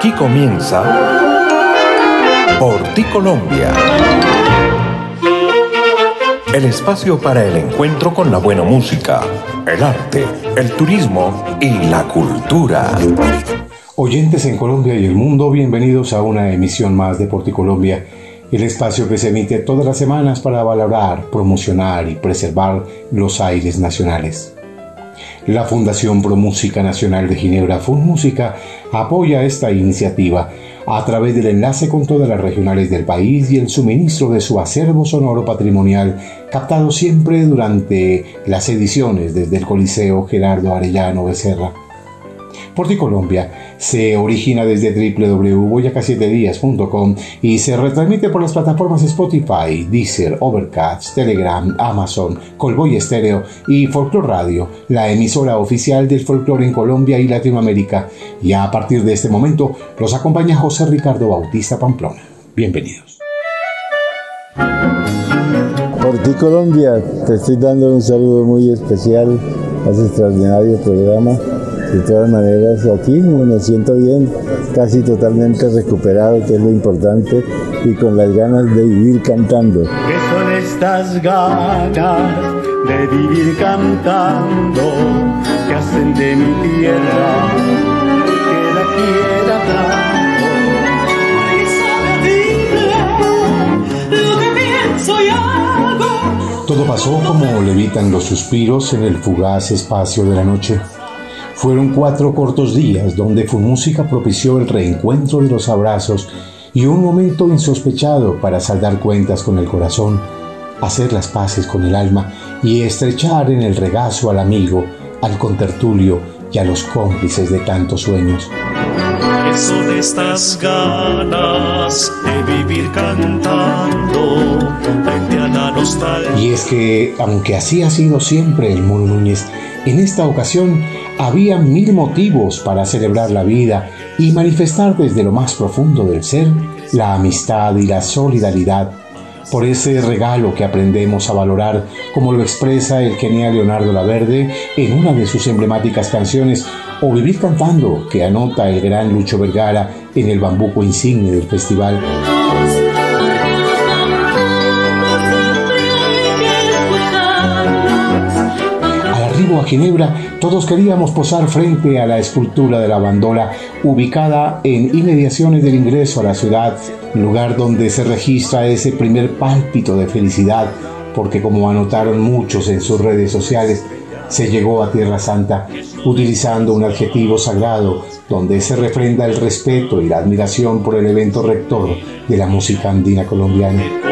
Aquí comienza Por ti Colombia. El espacio para el encuentro con la buena música, el arte, el turismo y la cultura. Oyentes en Colombia y el mundo, bienvenidos a una emisión más de Por ti Colombia, el espacio que se emite todas las semanas para valorar, promocionar y preservar los aires nacionales. La Fundación Pro Música Nacional de Ginebra, Música, apoya esta iniciativa a través del enlace con todas las regionales del país y el suministro de su acervo sonoro patrimonial, captado siempre durante las ediciones desde el Coliseo Gerardo Arellano Becerra. Colombia se origina desde www.boyacasietedías.com y se retransmite por las plataformas Spotify, Deezer, Overcast, Telegram, Amazon, Colboy Estéreo y Folklore Radio, la emisora oficial del folclore en Colombia y Latinoamérica. Y a partir de este momento los acompaña José Ricardo Bautista Pamplona. Bienvenidos. Por ti Colombia, te estoy dando un saludo muy especial a este extraordinario programa de todas maneras, aquí me siento bien, casi totalmente recuperado, que es lo importante, y con las ganas de vivir cantando. ¿Qué son estas ganas de vivir cantando que hacen de mi tierra que la quiera tanto? Todo pasó como levitan los suspiros en el fugaz espacio de la noche. Fueron cuatro cortos días donde música propició el reencuentro de los abrazos y un momento insospechado para saldar cuentas con el corazón, hacer las paces con el alma y estrechar en el regazo al amigo, al contertulio y a los cómplices de tantos sueños. son estas ganas de vivir cantando frente a la nostalgia. Y es que, aunque así ha sido siempre el Mono Núñez, en esta ocasión había mil motivos para celebrar la vida y manifestar desde lo más profundo del ser la amistad y la solidaridad por ese regalo que aprendemos a valorar, como lo expresa el genial Leonardo Laverde en una de sus emblemáticas canciones, o Vivir cantando, que anota el gran Lucho Vergara en el bambuco insigne del festival. A Ginebra, todos queríamos posar frente a la escultura de la bandola ubicada en inmediaciones del ingreso a la ciudad, lugar donde se registra ese primer pálpito de felicidad, porque como anotaron muchos en sus redes sociales, se llegó a Tierra Santa utilizando un adjetivo sagrado donde se refrenda el respeto y la admiración por el evento rector de la música andina colombiana.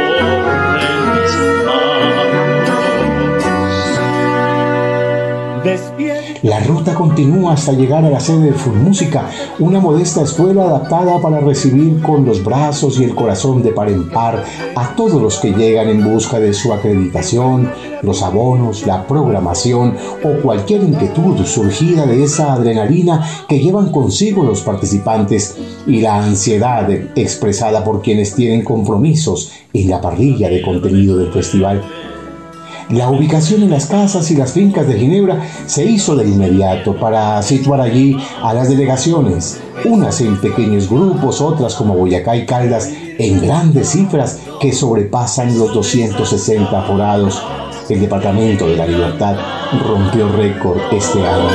La ruta continúa hasta llegar a la sede de Música, una modesta escuela adaptada para recibir con los brazos y el corazón de par en par a todos los que llegan en busca de su acreditación, los abonos, la programación o cualquier inquietud surgida de esa adrenalina que llevan consigo los participantes y la ansiedad expresada por quienes tienen compromisos en la parrilla de contenido del festival. La ubicación en las casas y las fincas de Ginebra se hizo de inmediato para situar allí a las delegaciones, unas en pequeños grupos, otras como Boyacá y Caldas en grandes cifras que sobrepasan los 260 aforados. El Departamento de la Libertad rompió récord este año.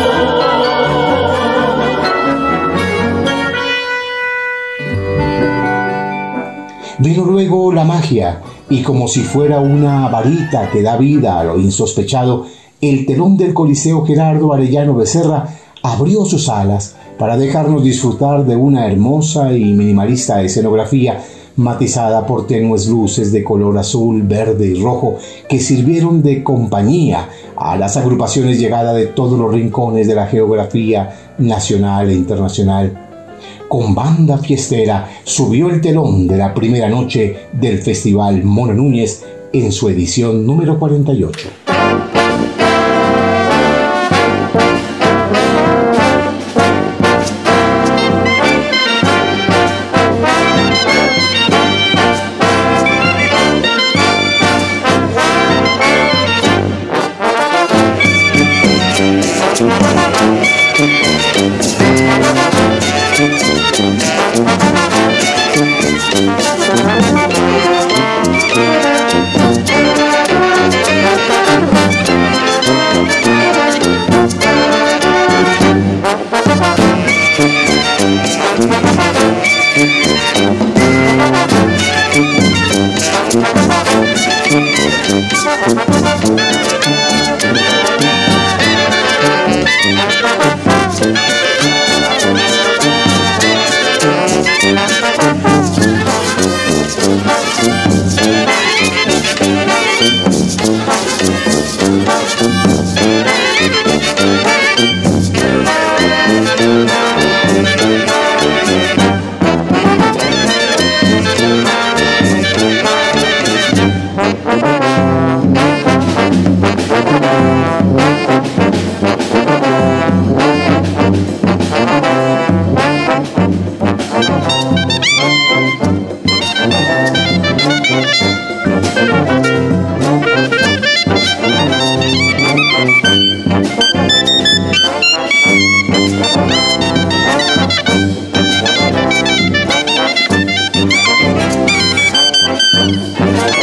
Vino luego la magia, y como si fuera una varita que da vida a lo insospechado, el telón del Coliseo Gerardo Arellano Becerra abrió sus alas para dejarnos disfrutar de una hermosa y minimalista escenografía matizada por tenues luces de color azul, verde y rojo que sirvieron de compañía a las agrupaciones llegadas de todos los rincones de la geografía nacional e internacional con banda fiestera subió el telón de la primera noche del Festival Mono Núñez en su edición número 48. Abrió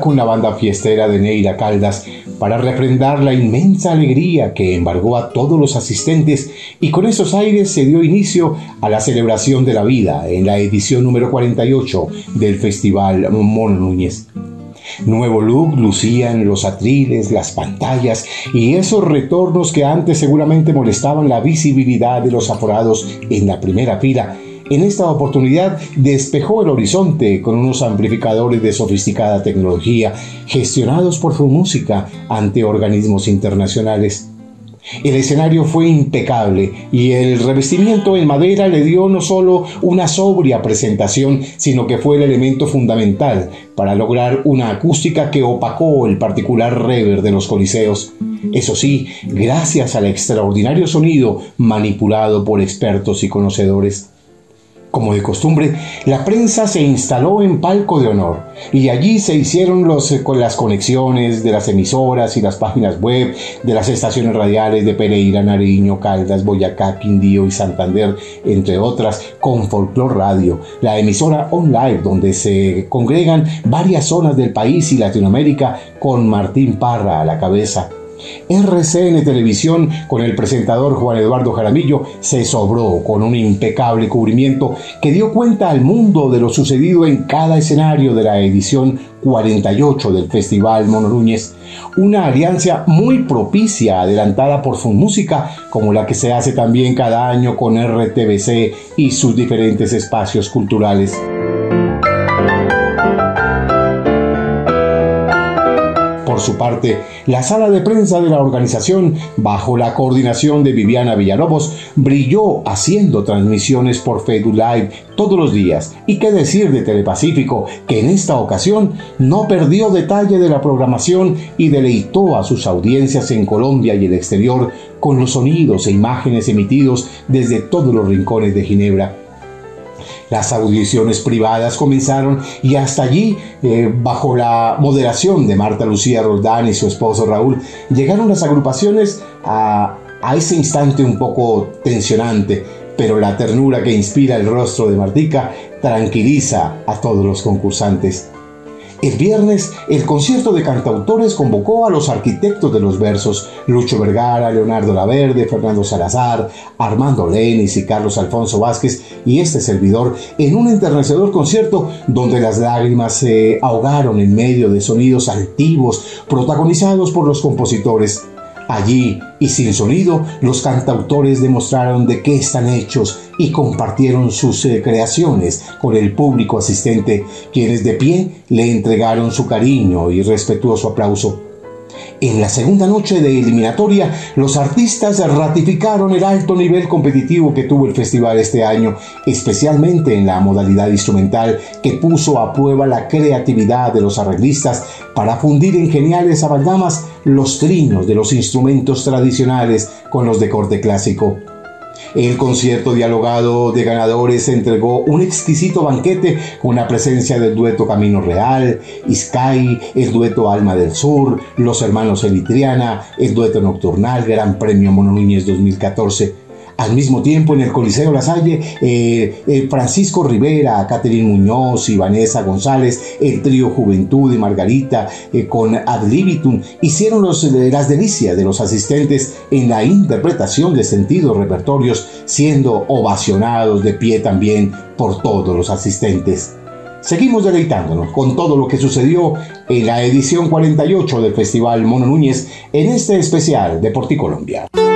con la banda fiestera de Neira Caldas para refrendar la inmensa alegría que embargó a todos los asistentes y con esos aires se dio inicio a la celebración de la vida en la edición número 48 del Festival Mono Núñez. Nuevo look lucían los atriles, las pantallas y esos retornos que antes seguramente molestaban la visibilidad de los aforados en la primera fila en esta oportunidad despejó el horizonte con unos amplificadores de sofisticada tecnología gestionados por su música ante organismos internacionales. El escenario fue impecable y el revestimiento en madera le dio no solo una sobria presentación, sino que fue el elemento fundamental para lograr una acústica que opacó el particular rever de los coliseos. Eso sí, gracias al extraordinario sonido manipulado por expertos y conocedores. Como de costumbre, la prensa se instaló en palco de honor y allí se hicieron eh, las conexiones de las emisoras y las páginas web de las estaciones radiales de Pereira, Nariño, Caldas, Boyacá, Quindío y Santander, entre otras, con Folklore Radio, la emisora online donde se congregan varias zonas del país y Latinoamérica con Martín Parra a la cabeza RCN Televisión, con el presentador Juan Eduardo Jaramillo, se sobró con un impecable cubrimiento que dio cuenta al mundo de lo sucedido en cada escenario de la edición 48 del Festival Mono Núñez, una alianza muy propicia adelantada por su música, como la que se hace también cada año con RTBC y sus diferentes espacios culturales. Por su parte, la sala de prensa de la organización, bajo la coordinación de Viviana Villalobos, brilló haciendo transmisiones por Facebook Live todos los días. Y qué decir de Telepacífico, que en esta ocasión no perdió detalle de la programación y deleitó a sus audiencias en Colombia y el exterior con los sonidos e imágenes emitidos desde todos los rincones de Ginebra. Las audiciones privadas comenzaron y hasta allí, eh, bajo la moderación de Marta Lucía Roldán y su esposo Raúl, llegaron las agrupaciones a, a ese instante un poco tensionante, pero la ternura que inspira el rostro de Martica tranquiliza a todos los concursantes. El viernes, el concierto de cantautores convocó a los arquitectos de los versos, Lucho Vergara, Leonardo Laverde, Fernando Salazar, Armando Lenis y Carlos Alfonso Vázquez y este servidor en un enternecedor concierto donde las lágrimas se ahogaron en medio de sonidos altivos protagonizados por los compositores. Allí, y sin sonido, los cantautores demostraron de qué están hechos y compartieron sus eh, creaciones con el público asistente, quienes de pie le entregaron su cariño y respetuoso aplauso. En la segunda noche de eliminatoria, los artistas ratificaron el alto nivel competitivo que tuvo el festival este año, especialmente en la modalidad instrumental que puso a prueba la creatividad de los arreglistas para fundir en geniales amalgamas los trinos de los instrumentos tradicionales con los de corte clásico. El concierto dialogado de ganadores entregó un exquisito banquete con la presencia del dueto Camino Real, Sky, el dueto Alma del Sur, los hermanos Elitriana, el dueto Nocturnal, Gran Premio Mono Núñez 2014 al mismo tiempo, en el Coliseo La Salle, eh, eh, Francisco Rivera, Catherine Muñoz y Vanessa González, el trío Juventud y Margarita eh, con Ad Libitum, hicieron las delicias de los asistentes en la interpretación de sentidos repertorios, siendo ovacionados de pie también por todos los asistentes. Seguimos deleitándonos con todo lo que sucedió en la edición 48 del Festival Mono Núñez en este especial de Porticolombia. Colombia.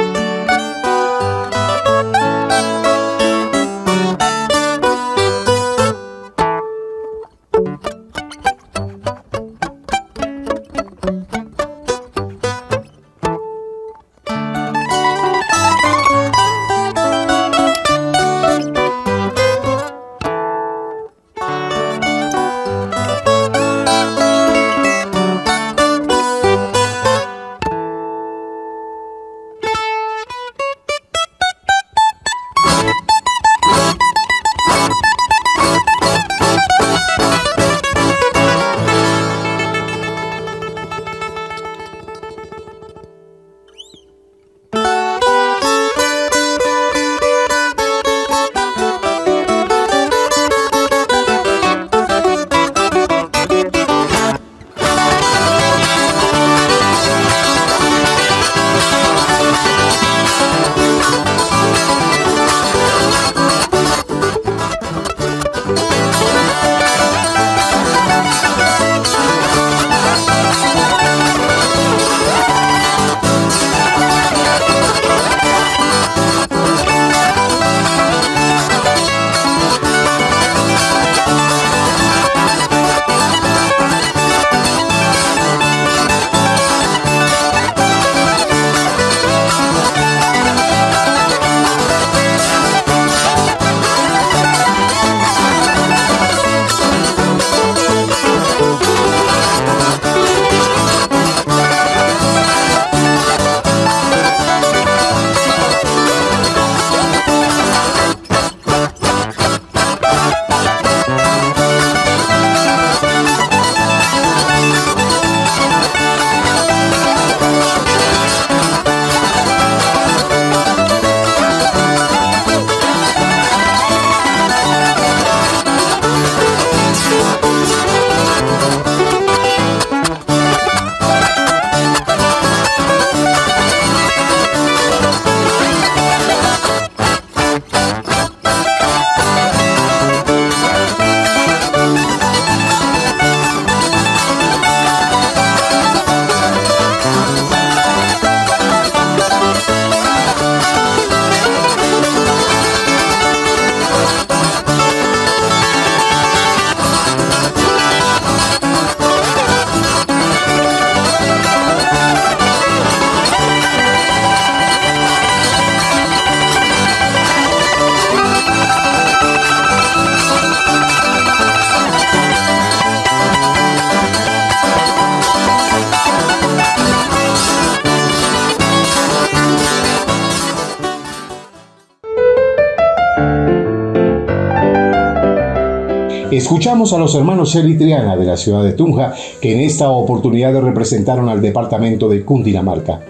A los hermanos Eritriana de la ciudad de Tunja, que en esta oportunidad representaron al departamento de Cundinamarca.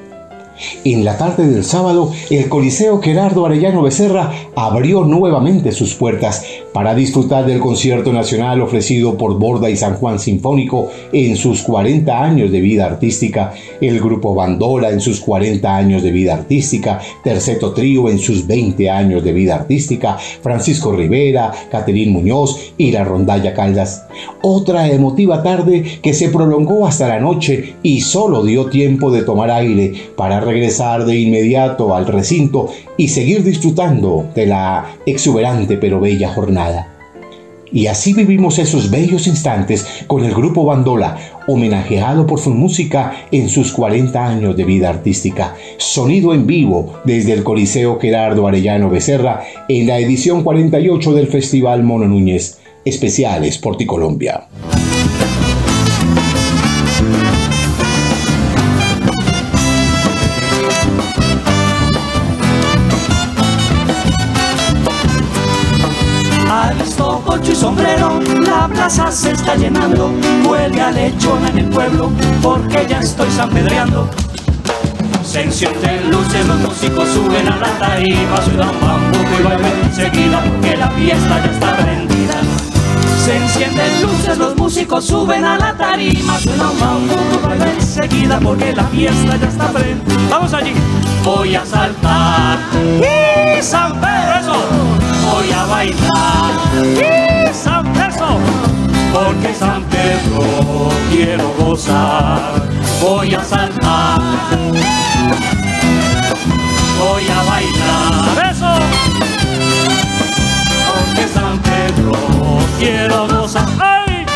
En la tarde del sábado, el Coliseo Gerardo Arellano Becerra abrió nuevamente sus puertas para disfrutar del concierto nacional ofrecido por Borda y San Juan Sinfónico en sus 40 años de vida artística, el grupo Bandola en sus 40 años de vida artística, Terceto Trío en sus 20 años de vida artística, Francisco Rivera, Caterín Muñoz y la Rondalla Caldas. Otra emotiva tarde que se prolongó hasta la noche y solo dio tiempo de tomar aire para regresar de inmediato al recinto y seguir disfrutando de la exuberante pero bella jornada. Y así vivimos esos bellos instantes con el grupo Bandola, homenajeado por su música en sus 40 años de vida artística. Sonido en vivo desde el Coliseo Gerardo Arellano Becerra en la edición 48 del Festival Mono Núñez, especiales Porticolombia. y sombrero, la plaza se está llenando, huele a lechona en el pueblo, porque ya estoy sanpedreando. Se encienden luces, los músicos suben a la tarima, sudan bambuco y bailan enseguida, porque la fiesta ya está prendida. Se encienden luces, los músicos suben a la tarima, suenan bambuco y bailan enseguida, porque la fiesta ya está prendida. Vamos allí. Voy a saltar y San Pedro. Voy a bailar y San Pedro, porque San Pedro quiero gozar. Voy a saltar, voy a bailar. Porque San Pedro quiero gozar. ¡Ay!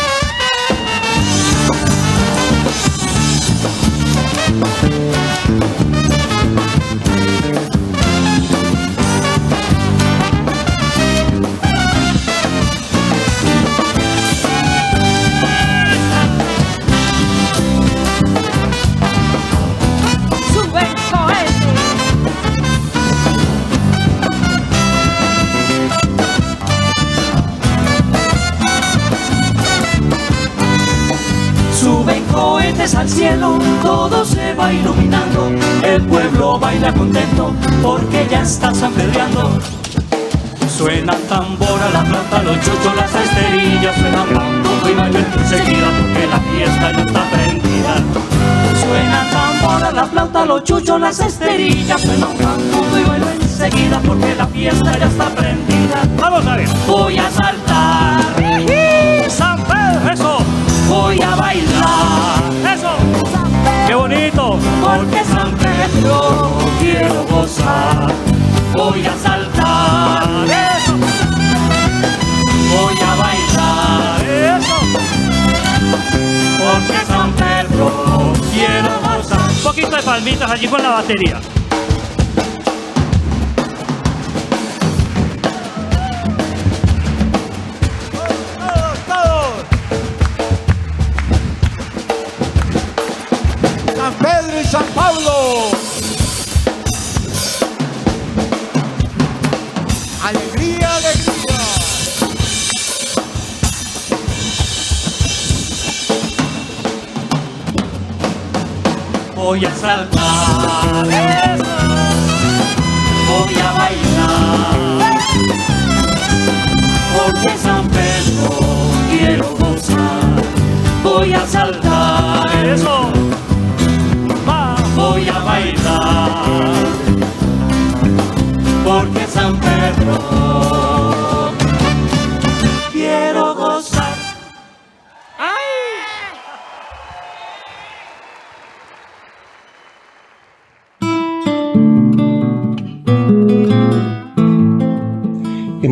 Cohetes al cielo, todo se va iluminando. El pueblo baila contento porque ya está sanpedreando. Suena tambora, la flauta, los chuchos, las esterillas, suena bambuco y bailan enseguida porque la fiesta ya está prendida. Suena tambora, la flauta, los chuchos, las esterillas, suena bambuco y bailan enseguida porque la fiesta ya está prendida. Vamos a ver. Voy a saltar, Voy a bailar, eso. ¡Qué bonito! Porque San Pedro quiero gozar. Voy a saltar, eso. Voy a bailar, eso. Porque San Pedro quiero gozar. Un poquito de palmitas allí con la batería. Voy a saltar. Voy a bailar. Porque San Pedro quiero gozar. Voy a saltar, eso. Voy a bailar. Porque San Pedro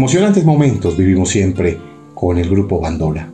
Emocionantes momentos vivimos siempre con el grupo Bandola.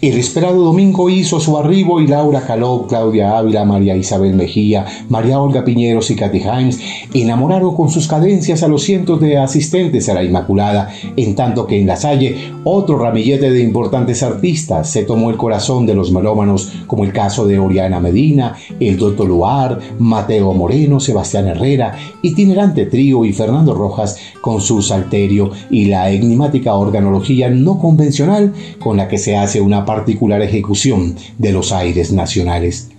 El esperado domingo hizo su arribo y Laura Caló, Claudia Ávila, María Isabel Mejía, María Olga Piñeros y Katy Himes enamoraron con sus cadencias a los cientos de asistentes a la Inmaculada, en tanto que en la Salle otro ramillete de importantes artistas se tomó el corazón de los melómanos, como el caso de Oriana Medina, el Doctor Luar, Mateo Moreno, Sebastián Herrera, itinerante trío y Fernando Rojas con su salterio y la enigmática organología no convencional con la que se hace una particular ejecución de los aires nacionales.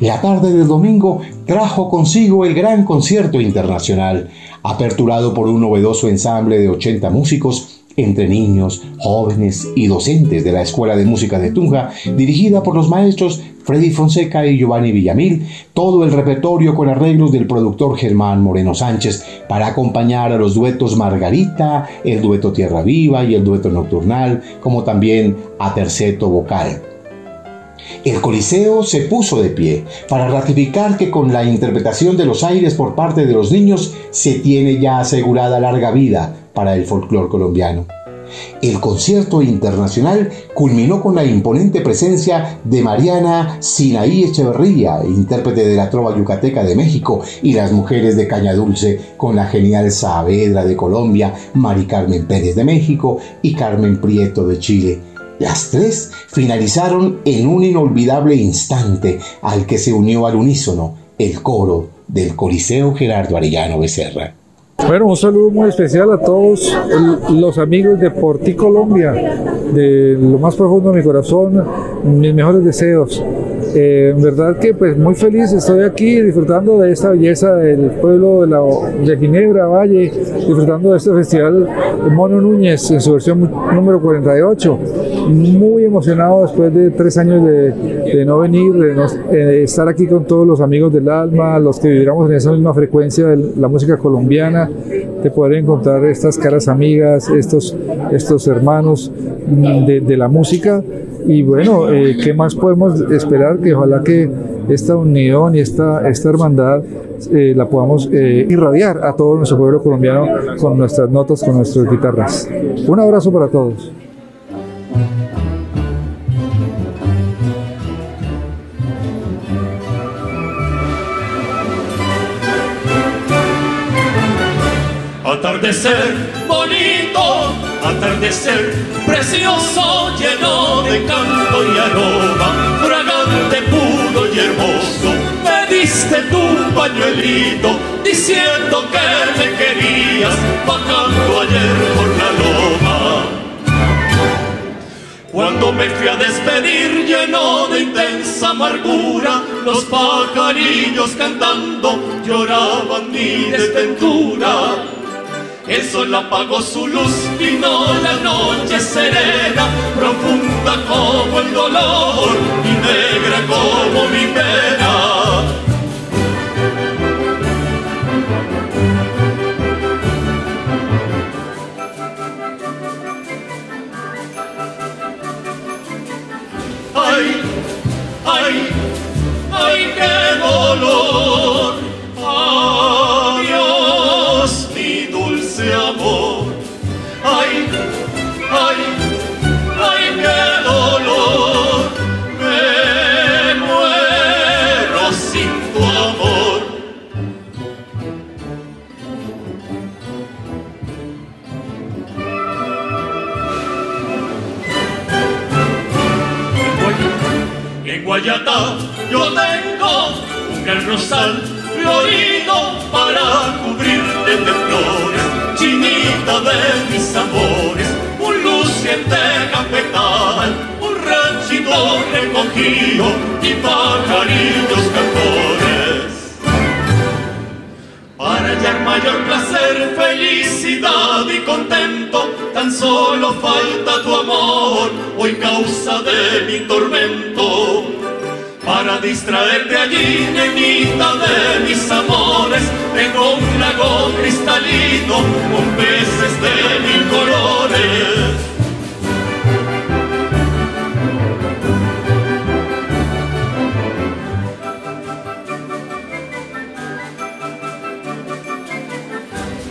La tarde del domingo trajo consigo el gran concierto internacional, aperturado por un novedoso ensamble de 80 músicos entre niños, jóvenes y docentes de la Escuela de Música de Tunja, dirigida por los maestros Freddy Fonseca y Giovanni Villamil, todo el repertorio con arreglos del productor Germán Moreno Sánchez para acompañar a los duetos Margarita, el dueto Tierra Viva y el dueto Nocturnal, como también a terceto vocal. El Coliseo se puso de pie para ratificar que con la interpretación de los aires por parte de los niños se tiene ya asegurada larga vida para el folclore colombiano. El concierto internacional culminó con la imponente presencia de Mariana Sinaí Echeverría, intérprete de la trova yucateca de México, y las mujeres de Caña Dulce, con la genial Saavedra de Colombia, Mari Carmen Pérez de México y Carmen Prieto de Chile. Las tres finalizaron en un inolvidable instante al que se unió al unísono el coro del Coliseo Gerardo Arellano Becerra. Bueno, un saludo muy especial a todos los amigos de Porti Colombia, de lo más profundo de mi corazón, mis mejores deseos. Eh, en verdad que pues muy feliz estoy aquí disfrutando de esta belleza del pueblo de, la, de Ginebra, Valle, disfrutando de este festival Mono Núñez en su versión número 48. Muy emocionado después de tres años de, no venir, de, estar aquí con todos los amigos del alma, los que viviéramos en esa misma frecuencia de la música colombiana, de poder encontrar estas caras amigas, estos, estos hermanos de, de la música y bueno, eh, ¿qué más podemos esperar? Que ojalá que esta unión y esta, esta hermandad eh, la podamos eh, irradiar a todo nuestro pueblo colombiano con nuestras notas, con nuestras guitarras. Un abrazo para todos. Atardecer bonito, atardecer precioso, lleno de canto y aroma, fragante, puro y hermoso. Me diste tu pañuelito, diciendo que me querías, bajando ayer por la loma. Cuando me fui a despedir lleno de intensa amargura, los pajarillos cantando lloraban mi desventura el sol apagó su luz, vino la noche serena, profunda como el dolor y negra como mi pena. Ay, ay, ay, qué dolor. Yo tengo un gran rosal florido para cubrirte de flores, chinita de mis amores, un luciente cafetal, un ranchito recogido y pajarillos cantores. Para hallar mayor placer, felicidad y contento, tan solo falta tu amor, hoy causa de mi tormento para distraerte allí, nenita de mis amores, tengo un lago cristalino con peces de mil colores.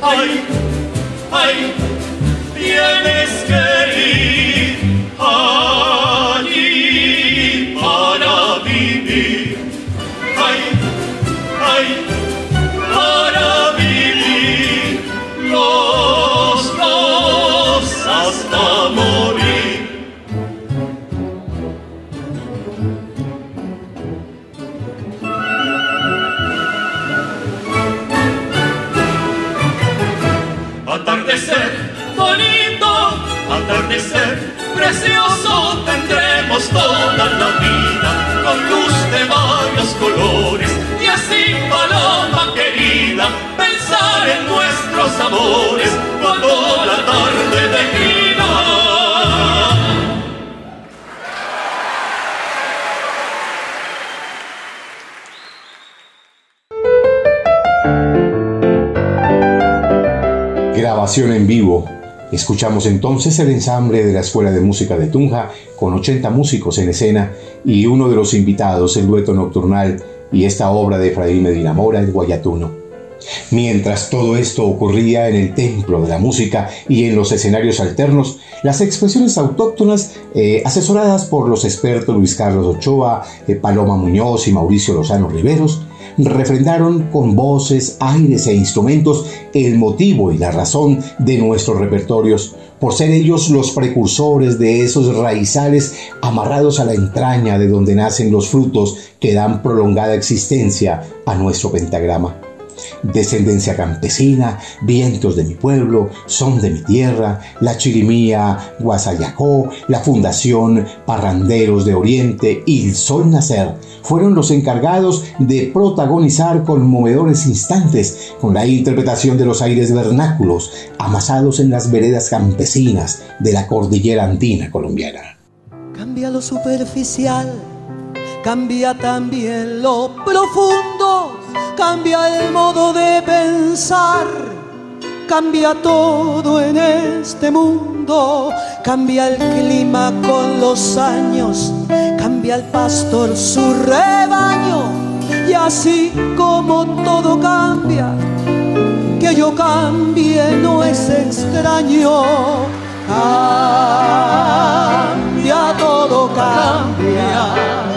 Ay, ay, tienes que ir. precioso tendremos toda la vida con luz de varios colores. Y así paloma querida pensar en nuestros amores cuando la tarde declina. Grabación en vivo. Escuchamos entonces el ensamble de la Escuela de Música de Tunja con 80 músicos en escena y uno de los invitados, el dueto nocturnal y esta obra de Efraín Medina Mora, el Guayatuno. Mientras todo esto ocurría en el templo de la música y en los escenarios alternos, las expresiones autóctonas, eh, asesoradas por los expertos Luis Carlos Ochoa, eh, Paloma Muñoz y Mauricio Lozano Riveros, refrendaron con voces, aires e instrumentos el motivo y la razón de nuestros repertorios, por ser ellos los precursores de esos raizales amarrados a la entraña de donde nacen los frutos que dan prolongada existencia a nuestro pentagrama descendencia campesina, vientos de mi pueblo, son de mi tierra, la chirimía Guasayacó, la Fundación Parranderos de Oriente y el Sol Nacer fueron los encargados de protagonizar conmovedores instantes con la interpretación de los aires vernáculos amasados en las veredas campesinas de la cordillera andina colombiana. Cambia lo superficial, cambia también lo profundo cambia el modo de pensar, cambia todo en este mundo, cambia el clima con los años, cambia el pastor su rebaño, y así como todo cambia, que yo cambie no es extraño. Cambia, todo cambia.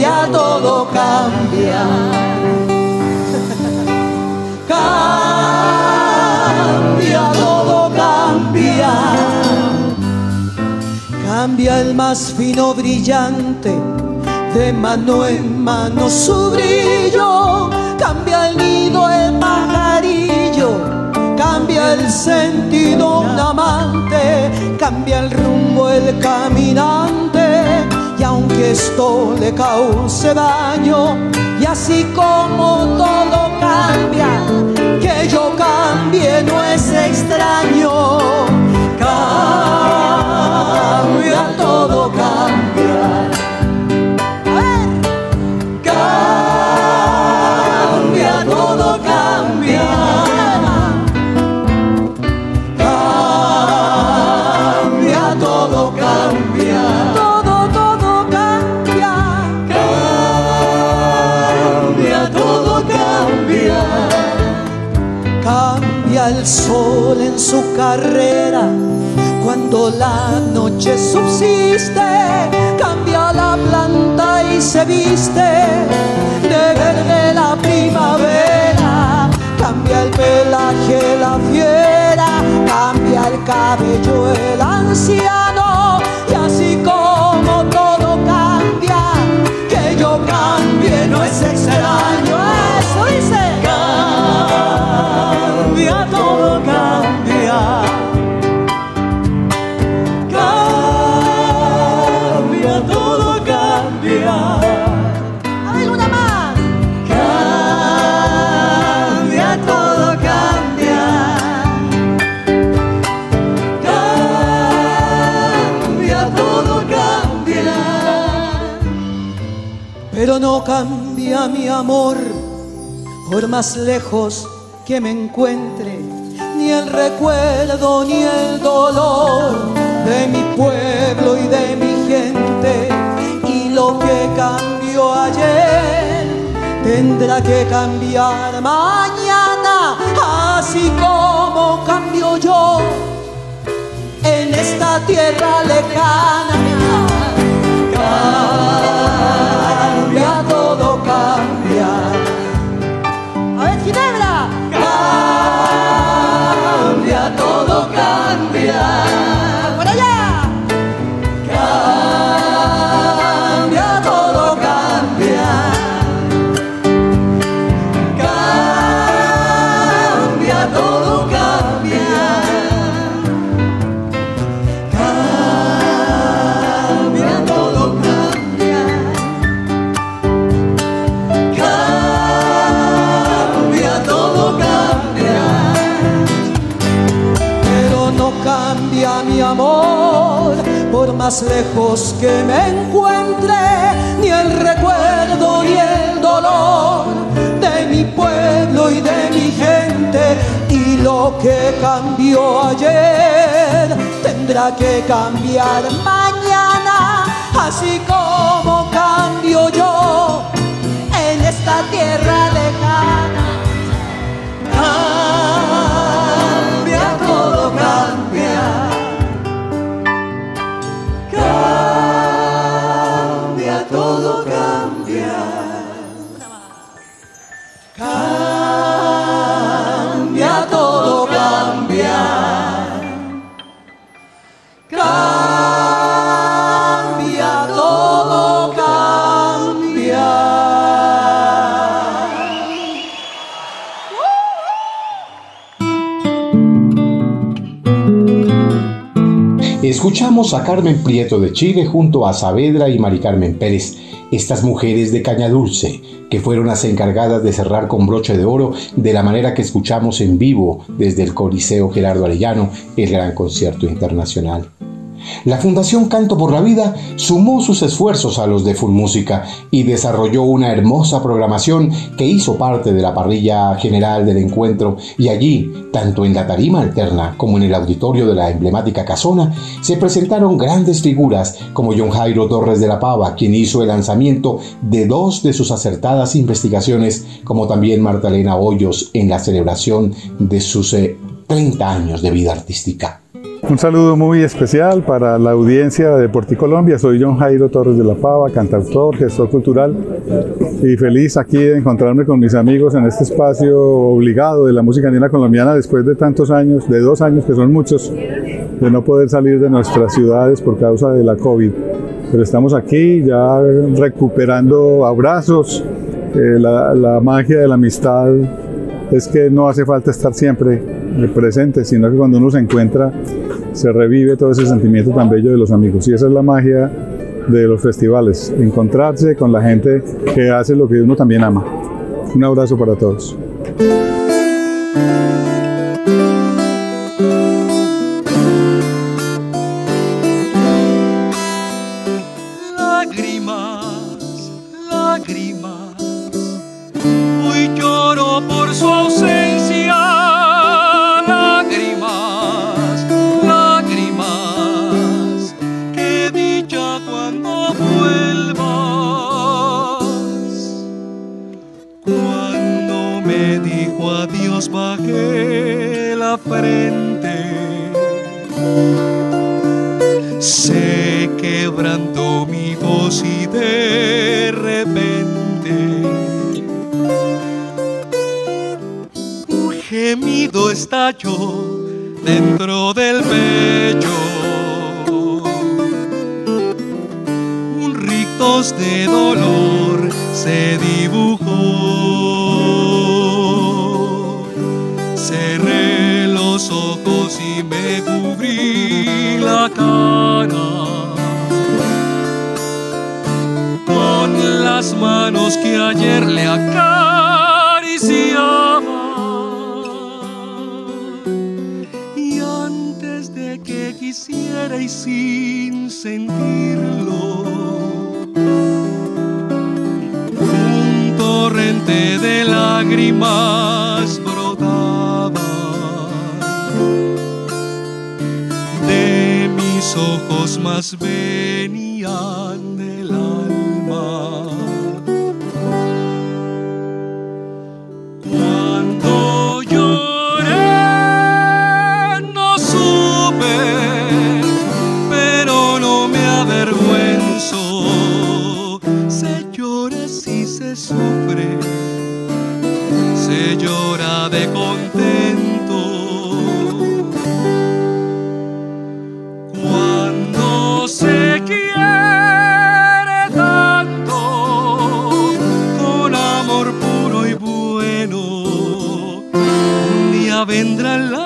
Cambia. Todo cambia. Cambia, todo cambia. Cambia el más fino brillante, de mano en mano su brillo. Cambia el nido, el el sentido un amante, cambia el rumbo el caminante, y aunque esto le cause daño, y así como todo cambia, que yo cambie no es extraño, cambia, todo cambia. El sol en su carrera, cuando la noche subsiste, cambia la planta y se viste de verde la primavera, cambia el pelaje la fiera, cambia el cabello el anciano, mi amor por más lejos que me encuentre, ni el recuerdo ni el dolor de mi pueblo y de mi gente. Y lo que cambió ayer tendrá que cambiar mañana, así como cambio yo en esta tierra lejana. Cambia. A ver, Ginebra. Cambia, todo cambia. Más lejos que me encuentre, ni el recuerdo ni el dolor de mi pueblo y de mi gente. Y lo que cambió ayer tendrá que cambiar mañana, así como cambio yo en esta tierra lejana. Escuchamos a Carmen Prieto de Chile junto a Saavedra y Mari Carmen Pérez, estas mujeres de Caña Dulce, que fueron las encargadas de cerrar con broche de oro de la manera que escuchamos en vivo desde el Coliseo Gerardo Arellano, el gran concierto internacional. La Fundación Canto por la Vida sumó sus esfuerzos a los de Full Música y desarrolló una hermosa programación que hizo parte de la parrilla general del encuentro y allí, tanto en la tarima alterna como en el auditorio de la emblemática casona, se presentaron grandes figuras como John Jairo Torres de la Pava, quien hizo el lanzamiento de dos de sus acertadas investigaciones, como también Marta Elena Hoyos en la celebración de sus eh, 30 años de vida artística. Un saludo muy especial para la audiencia de Porticolombia. Soy John Jairo Torres de la Pava, cantautor, gestor cultural y feliz aquí de encontrarme con mis amigos en este espacio obligado de la música andina colombiana después de tantos años, de dos años que son muchos, de no poder salir de nuestras ciudades por causa de la COVID. Pero estamos aquí ya recuperando abrazos, eh, la, la magia de la amistad es que no hace falta estar siempre presente, sino que cuando uno se encuentra se revive todo ese sentimiento tan bello de los amigos. Y esa es la magia de los festivales, encontrarse con la gente que hace lo que uno también ama. Un abrazo para todos. Un día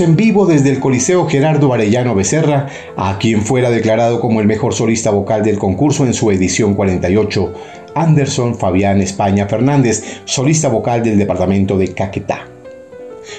En vivo desde el Coliseo Gerardo Arellano Becerra, a quien fuera declarado como el mejor solista vocal del concurso en su edición 48, Anderson Fabián España Fernández, solista vocal del departamento de Caquetá.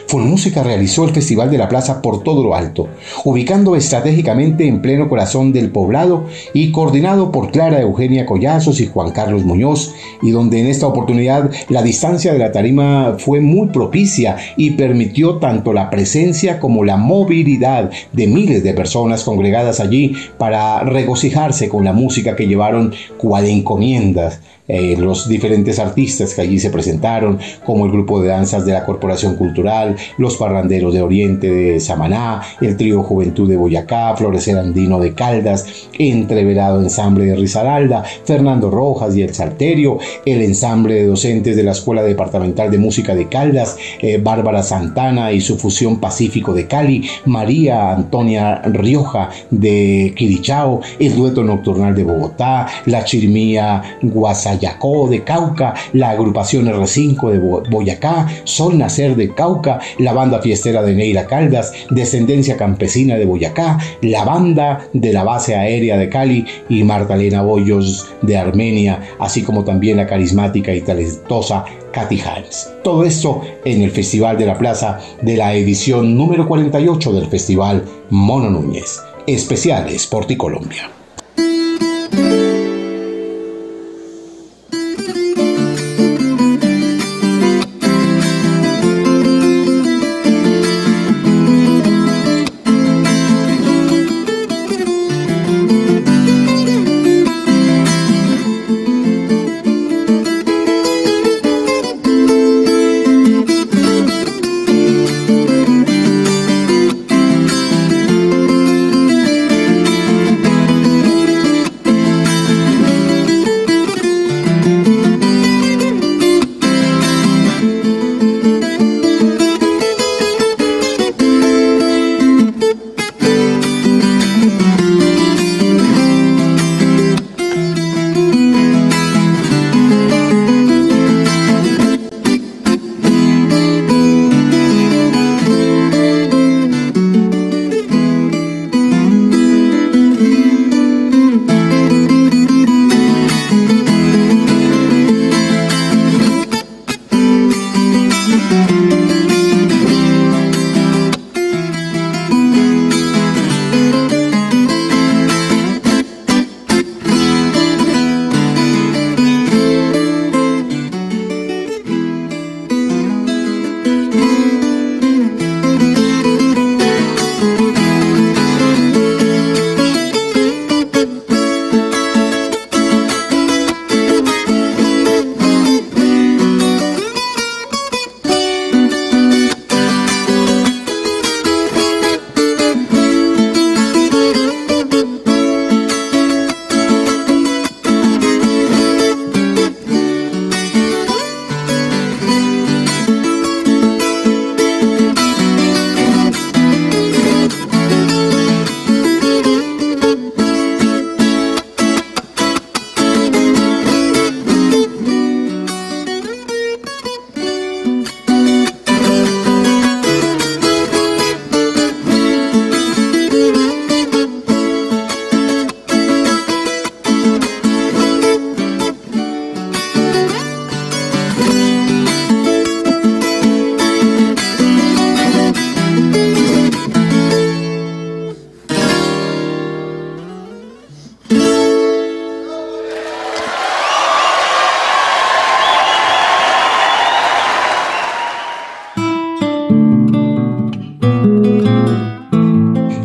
Fonmúsica realizó el Festival de la Plaza por todo lo alto, ubicando estratégicamente en pleno corazón del poblado y coordinado por Clara Eugenia Collazos y Juan Carlos Muñoz, y donde en esta oportunidad la distancia de la tarima fue muy propicia y permitió tanto la presencia como la movilidad de miles de personas congregadas allí para regocijarse con la música que llevaron cual encomiendas eh, los diferentes artistas que allí se presentaron, como el grupo de danzas de la Corporación Cultural, los parranderos de Oriente de Samaná, el trío Juventud de Boyacá, Florecer Andino de Caldas, Entreverado Ensamble de Risaralda, Fernando Rojas y el Salterio, el ensamble de docentes de la Escuela Departamental de Música de Caldas, eh, Bárbara Santana y su fusión Pacífico de Cali, María Antonia Rioja de Quirichao, el dueto nocturnal de Bogotá, la Chirmía Guasayacó de Cauca, la agrupación R5 de Bo- Boyacá, Sol Nacer de Cauca, la banda fiestera de Neira Caldas, Descendencia Campesina de Boyacá, la banda de la base aérea de Cali y Martalena Bollos de Armenia, así como también la carismática y talentosa Katy Hans. Todo esto en el Festival de la Plaza de la edición número 48 del Festival Mono Núñez. Especiales por ti Colombia.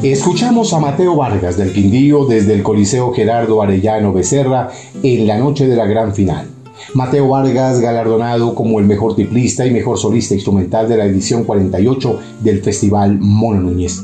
Escuchamos a Mateo Vargas del Quindío desde el Coliseo Gerardo Arellano Becerra en la noche de la gran final. Mateo Vargas, galardonado como el mejor tiplista y mejor solista instrumental de la edición 48 del Festival Mono Núñez.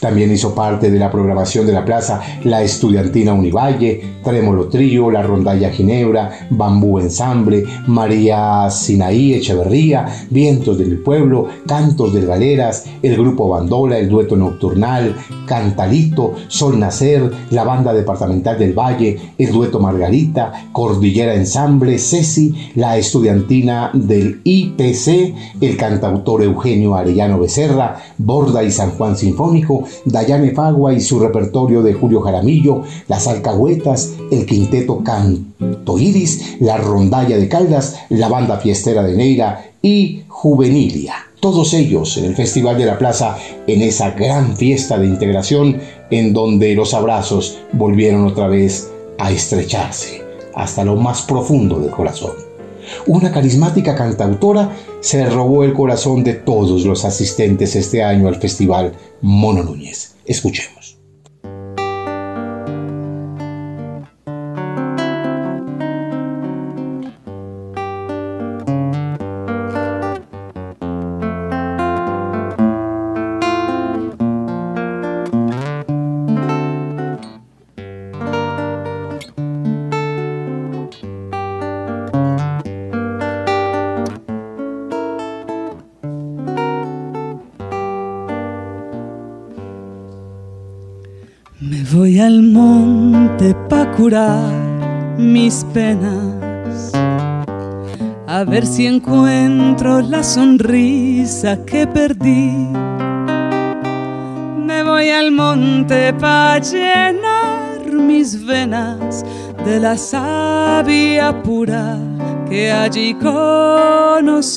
También hizo parte de la programación de la plaza La Estudiantina Univalle, Trémolo Trío, La Rondalla Ginebra, Bambú Ensamble, María Sinaí Echeverría, Vientos del Pueblo, Cantos de Galeras, el Grupo Bandola, el Dueto Nocturnal, Cantalito, Sol Nacer, la Banda Departamental del Valle, el Dueto Margarita, Cordillera Ensamble, Ceci, la Estudiantina del IPC, el cantautor Eugenio Arellano Becerra, Borda y San Juan Sinfónico, Dayane Fagua y su repertorio de Julio Jaramillo, Las Alcahuetas, el Quinteto Canto Iris, la Rondalla de Caldas, la Banda Fiestera de Neira y Juvenilia. Todos ellos en el Festival de la Plaza, en esa gran fiesta de integración en donde los abrazos volvieron otra vez a estrecharse hasta lo más profundo del corazón. Una carismática cantautora se robó el corazón de todos los asistentes este año al festival Mono Núñez. Escuchemos. Mis penas, a ver si encuentro la sonrisa que perdí. Me voy al monte para llenar mis venas de la savia pura que allí conocí.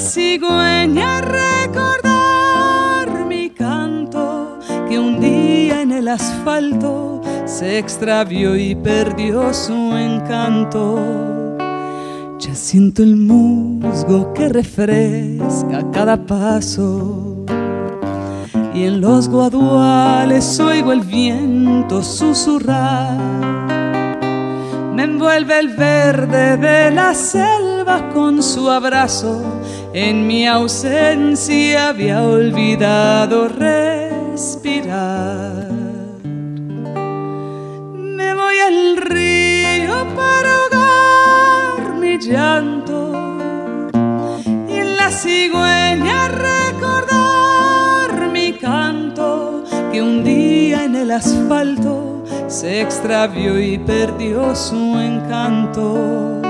Cigüeña recordar mi canto que un día en el asfalto se extravió y perdió su encanto. Ya siento el musgo que refresca cada paso y en los guaduales oigo el viento susurrar. Me envuelve el verde de la selva con su abrazo en mi ausencia había olvidado respirar. Me voy al río para ahogar mi llanto y en la cigüeña recordar mi canto que un día en el asfalto se extravió y perdió su encanto.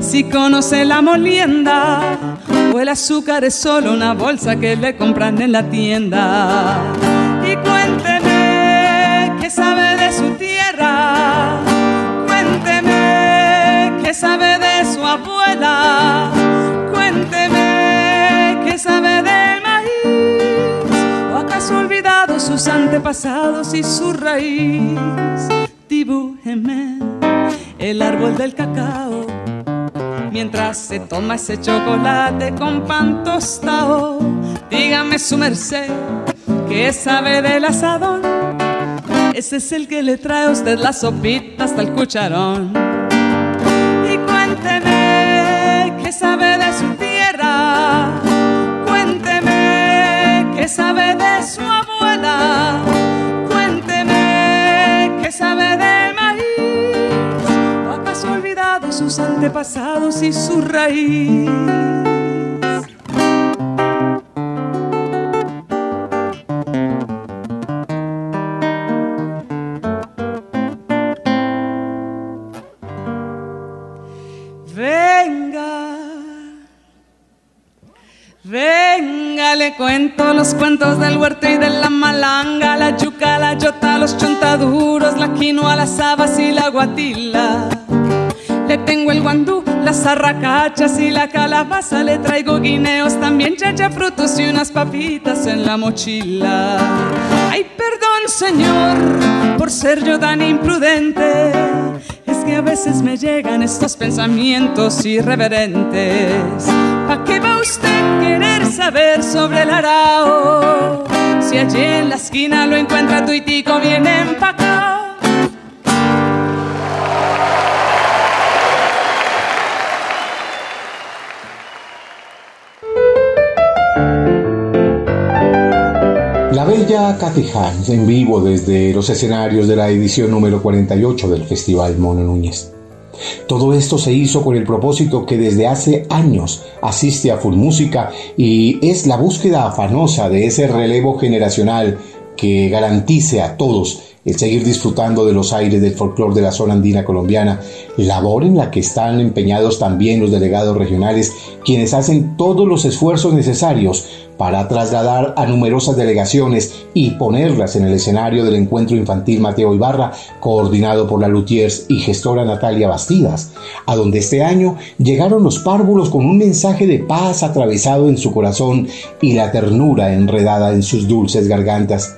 si conoce la molienda o el azúcar es solo una bolsa que le compran en la tienda. Y cuénteme qué sabe de su tierra, cuénteme qué sabe de su abuela, cuénteme qué sabe del maíz, o acaso olvidado sus antepasados y su raíz. Dibújeme el árbol del cacao mientras se toma ese chocolate con pan tostado. Dígame su merced, ¿qué sabe del asadón? Ese es el que le trae a usted la sopita hasta el cucharón. Y cuénteme, ¿qué sabe de su tierra? Cuénteme, ¿qué sabe de su abuela? Cuénteme, ¿qué sabe del antepasados y su raíz? Venga, venga, le cuento los cuentos del huerto y de la malanga, la yuca, la yota, los chontaduros, la quinoa, las habas y la guatila. Le tengo el guandú, las arracachas y la calabaza, le traigo guineos, también chacha, frutos y unas papitas en la mochila. Ay, perdón, señor, por ser yo tan imprudente. Es que a veces me llegan estos pensamientos irreverentes. ¿Pa' qué va usted querer saber sobre el arao? Si allí en la esquina lo encuentra tuitico bien empacado. Bella Hans en vivo desde los escenarios de la edición número 48 del Festival Mono Núñez. Todo esto se hizo con el propósito que desde hace años asiste a Full Música y es la búsqueda afanosa de ese relevo generacional que garantice a todos el seguir disfrutando de los aires del folclore de la zona andina colombiana, labor en la que están empeñados también los delegados regionales, quienes hacen todos los esfuerzos necesarios para trasladar a numerosas delegaciones y ponerlas en el escenario del encuentro infantil Mateo Ibarra, coordinado por la Lutiers y gestora Natalia Bastidas, a donde este año llegaron los párvulos con un mensaje de paz atravesado en su corazón y la ternura enredada en sus dulces gargantas.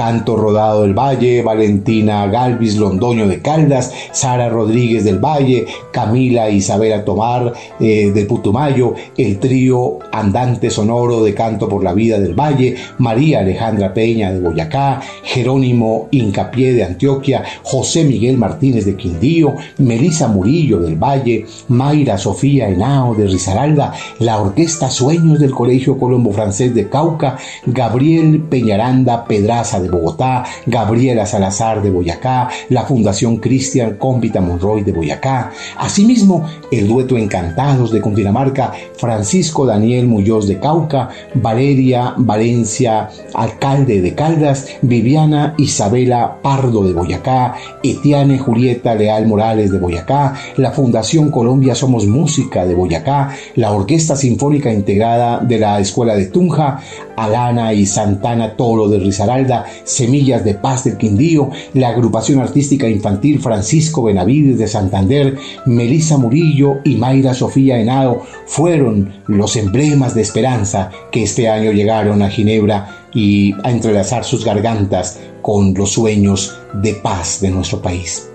Canto Rodado del Valle, Valentina Galvis Londoño de Caldas, Sara Rodríguez del Valle, Camila Isabela Tomar eh, de Putumayo, el trío Andante Sonoro de Canto por la Vida del Valle, María Alejandra Peña de Boyacá, Jerónimo Incapié de Antioquia, José Miguel Martínez de Quindío, Melisa Murillo del Valle, Mayra Sofía Henao de Risaralda, la Orquesta Sueños del Colegio Colombo Francés de Cauca, Gabriel Peñaranda Pedraza de Bogotá, Gabriela Salazar de Boyacá, la Fundación Cristian Cómpita Monroy de Boyacá, asimismo el dueto Encantados de Cundinamarca, Francisco Daniel Muñoz de Cauca, Valeria Valencia, alcalde de Caldas, Viviana Isabela Pardo de Boyacá, Etiane Julieta Leal Morales de Boyacá, la Fundación Colombia Somos Música de Boyacá, la Orquesta Sinfónica Integrada de la Escuela de Tunja, Alana y Santana Toro de Risaralda, Semillas de Paz del Quindío, la Agrupación Artística Infantil Francisco Benavides de Santander, Melisa Murillo y Mayra Sofía Henao fueron los emblemas de esperanza que este año llegaron a Ginebra y a entrelazar sus gargantas con los sueños de paz de nuestro país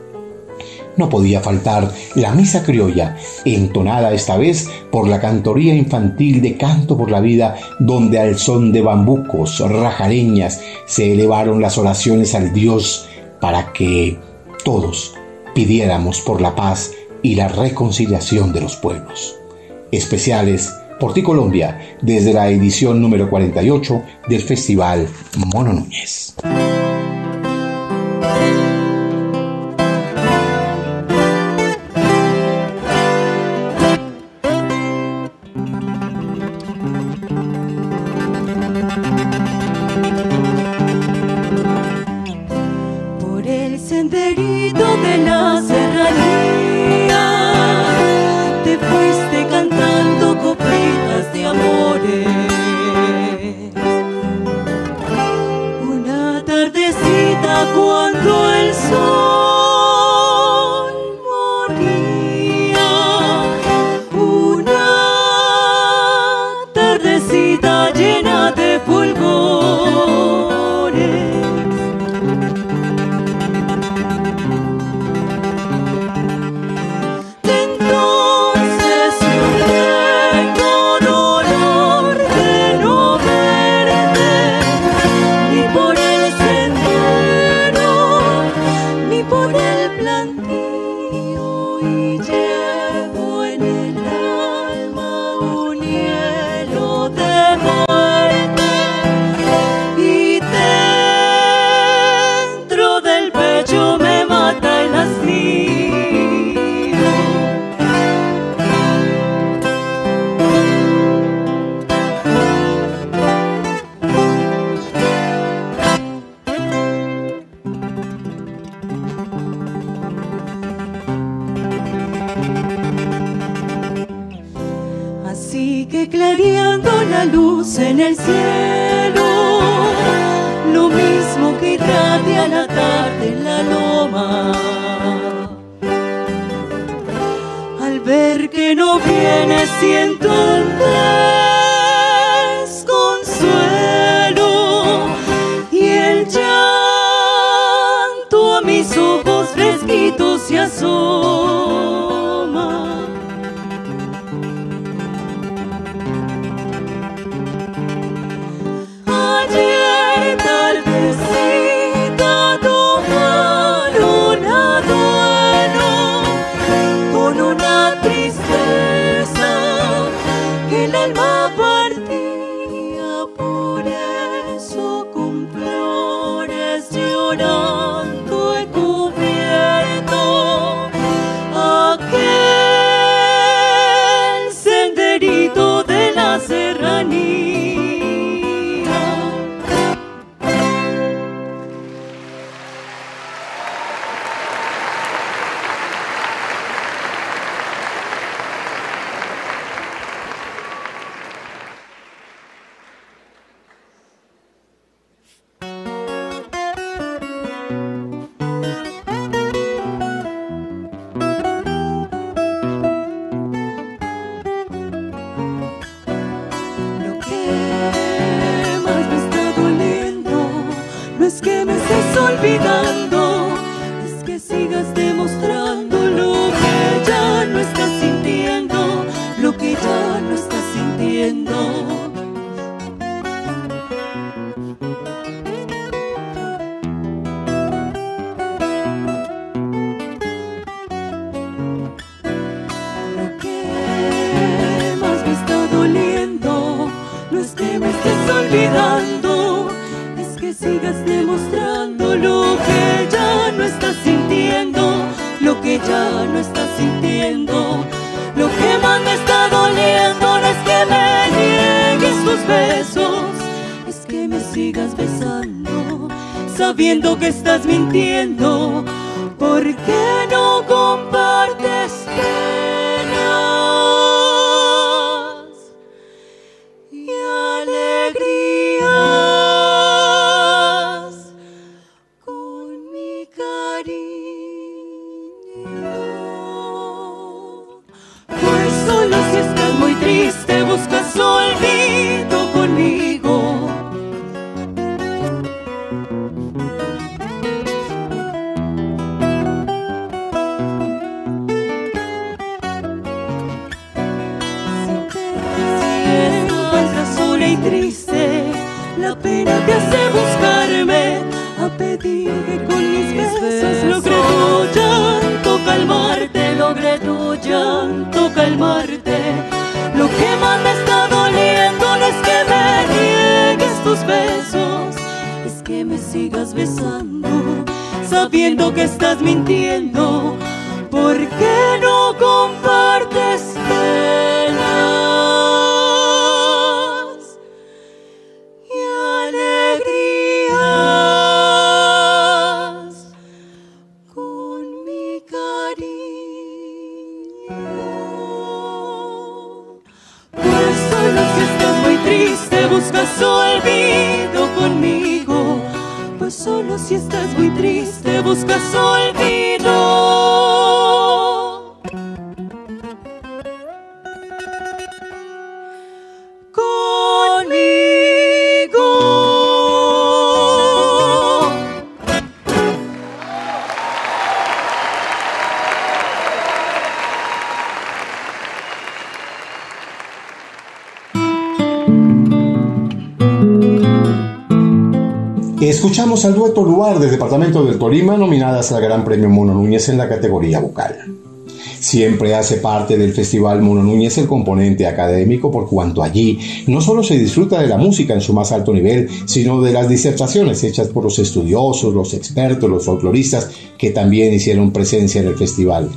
no podía faltar la misa criolla, entonada esta vez por la cantoría infantil de Canto por la Vida, donde al son de bambucos, rajareñas, se elevaron las oraciones al Dios para que todos pidiéramos por la paz y la reconciliación de los pueblos. Especiales por ti Colombia, desde la edición número 48 del Festival Mono Núñez. lugar del Departamento del Tolima nominadas al Gran Premio Mono Núñez en la categoría vocal. Siempre hace parte del Festival Mono Núñez el componente académico por cuanto allí no solo se disfruta de la música en su más alto nivel, sino de las disertaciones hechas por los estudiosos, los expertos, los folcloristas que también hicieron presencia en el festival.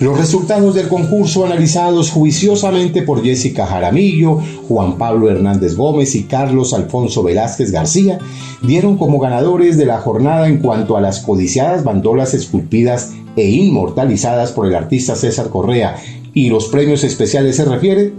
Los resultados del concurso analizados juiciosamente por Jessica Jaramillo, Juan Pablo Hernández Gómez y Carlos Alfonso Velázquez García dieron como ganadores de la jornada en cuanto a las codiciadas bandolas esculpidas e inmortalizadas por el artista César Correa. Y los premios especiales se refiere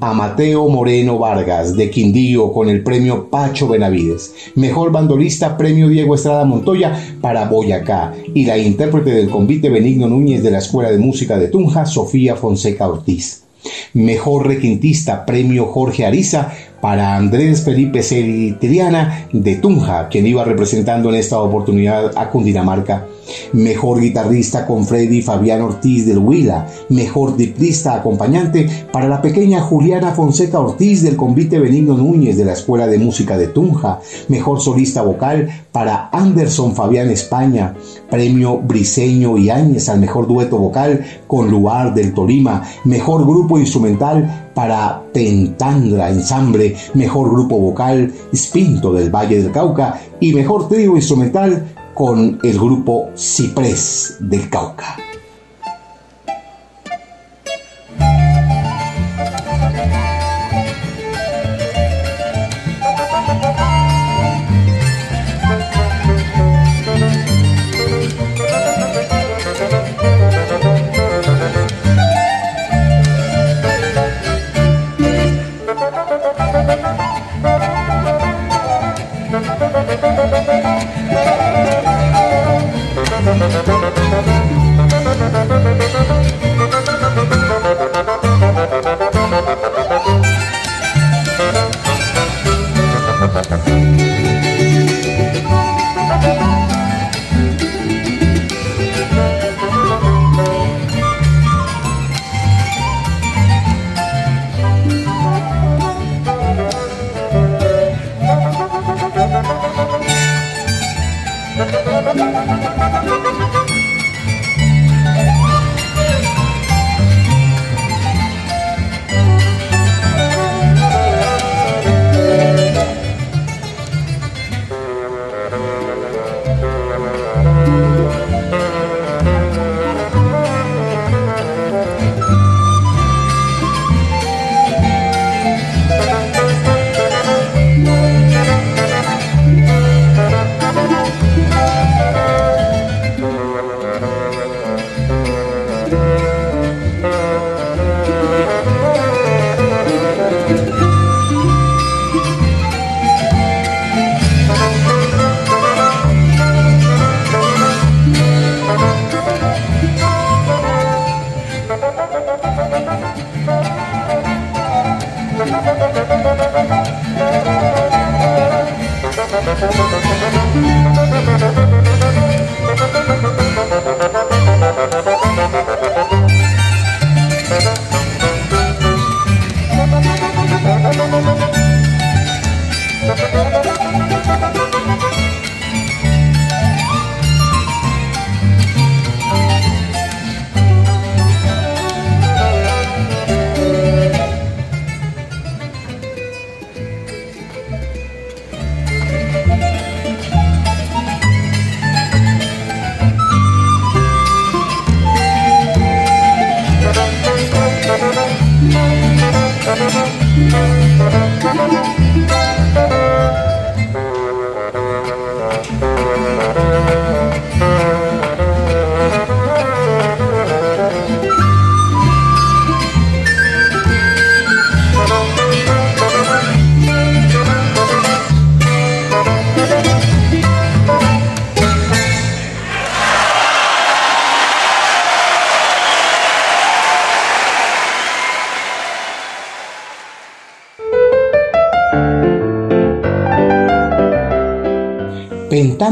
a Mateo Moreno Vargas de Quindío con el premio Pacho Benavides. Mejor bandolista premio Diego Estrada Montoya para Boyacá y la intérprete del convite Benigno Núñez de la Escuela de Música de Tunja, Sofía Fonseca Ortiz. Mejor requintista premio Jorge Ariza para Andrés Felipe Celi Triana de Tunja, quien iba representando en esta oportunidad a Cundinamarca. Mejor guitarrista con Freddy Fabián Ortiz del Huila. Mejor diplista acompañante para la pequeña Juliana Fonseca Ortiz del convite Benigno Núñez de la Escuela de Música de Tunja. Mejor solista vocal para Anderson Fabián España. Premio Briseño y Áñez al mejor dueto vocal con Luar del Tolima. Mejor grupo instrumental para Pentandra Ensamble, mejor grupo vocal Spinto del Valle del Cauca y mejor trío instrumental con el grupo Ciprés del Cauca.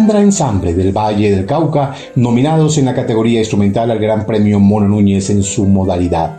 Pentandra Ensamble del Valle del Cauca, nominados en la categoría instrumental al Gran Premio Mono Núñez en su modalidad.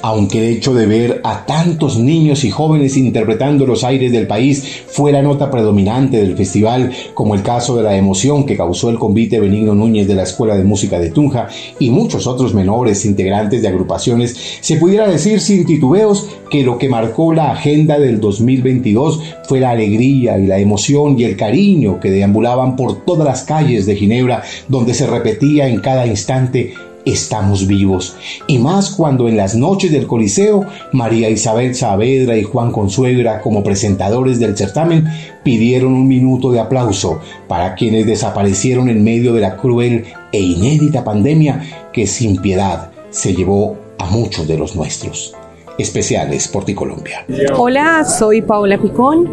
Aunque el hecho de ver a tantos niños y jóvenes interpretando los aires del país fue la nota predominante del festival, como el caso de la emoción que causó el convite Benigno Núñez de la Escuela de Música de Tunja y muchos otros menores integrantes de agrupaciones, se pudiera decir sin titubeos que lo que marcó la agenda del 2022 fue la alegría y la emoción y el cariño que deambulaban por todas las calles de Ginebra, donde se repetía en cada instante estamos vivos. Y más cuando en las noches del Coliseo, María Isabel Saavedra y Juan Consuegra, como presentadores del certamen, pidieron un minuto de aplauso para quienes desaparecieron en medio de la cruel e inédita pandemia que sin piedad se llevó a muchos de los nuestros. Especiales Porticolombia. Hola, soy Paola Picón.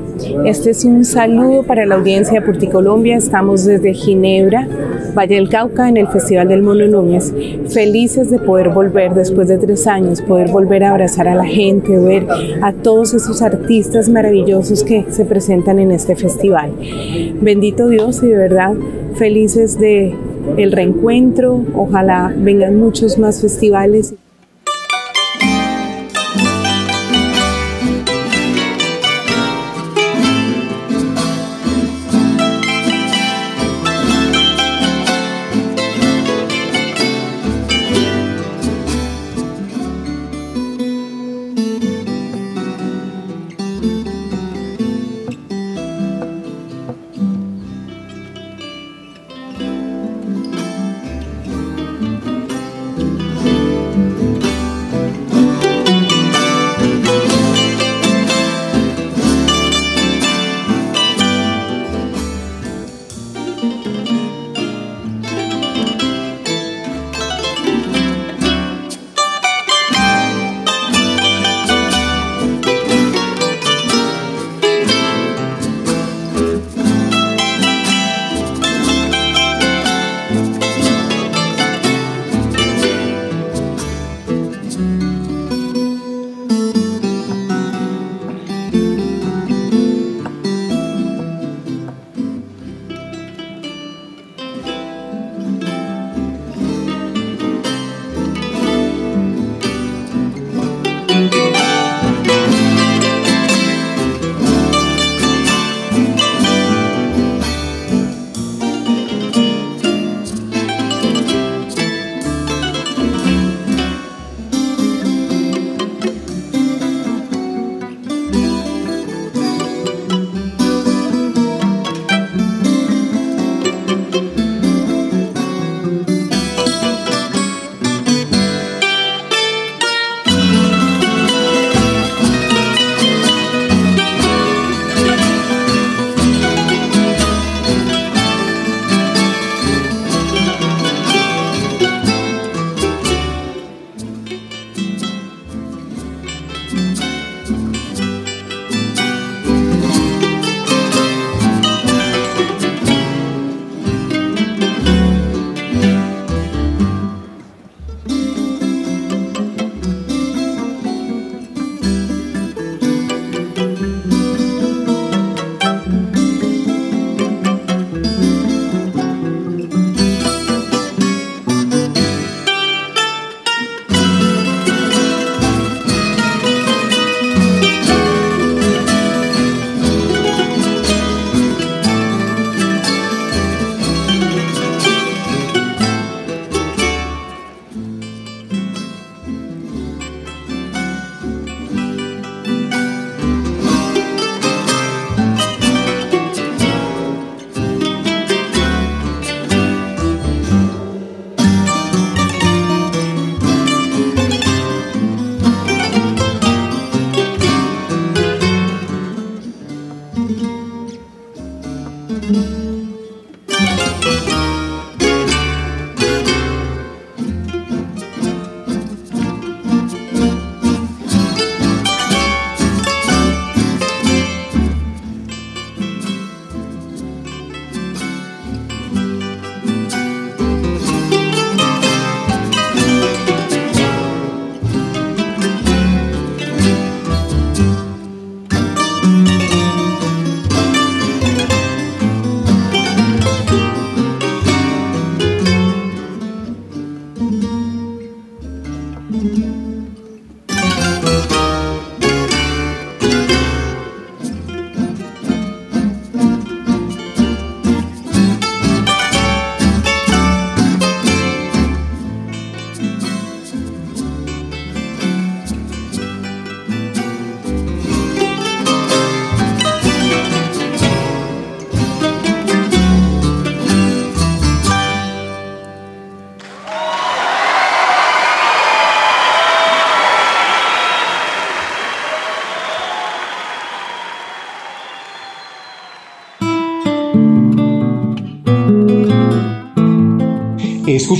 Este es un saludo para la audiencia de Porticolombia. Estamos desde Ginebra, Valle del Cauca, en el Festival del Mono Núñez. Felices de poder volver después de tres años, poder volver a abrazar a la gente, ver a todos esos artistas maravillosos que se presentan en este festival. Bendito Dios y de verdad felices de el reencuentro. Ojalá vengan muchos más festivales.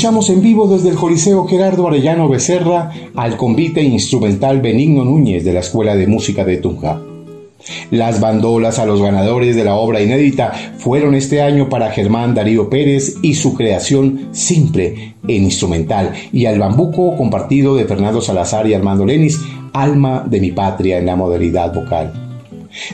Escuchamos en vivo desde el Coliseo Gerardo Arellano Becerra al convite instrumental Benigno Núñez de la Escuela de Música de Tunja. Las bandolas a los ganadores de la obra inédita fueron este año para Germán Darío Pérez y su creación simple en instrumental y al bambuco compartido de Fernando Salazar y Armando Lenis, Alma de mi patria en la modalidad vocal.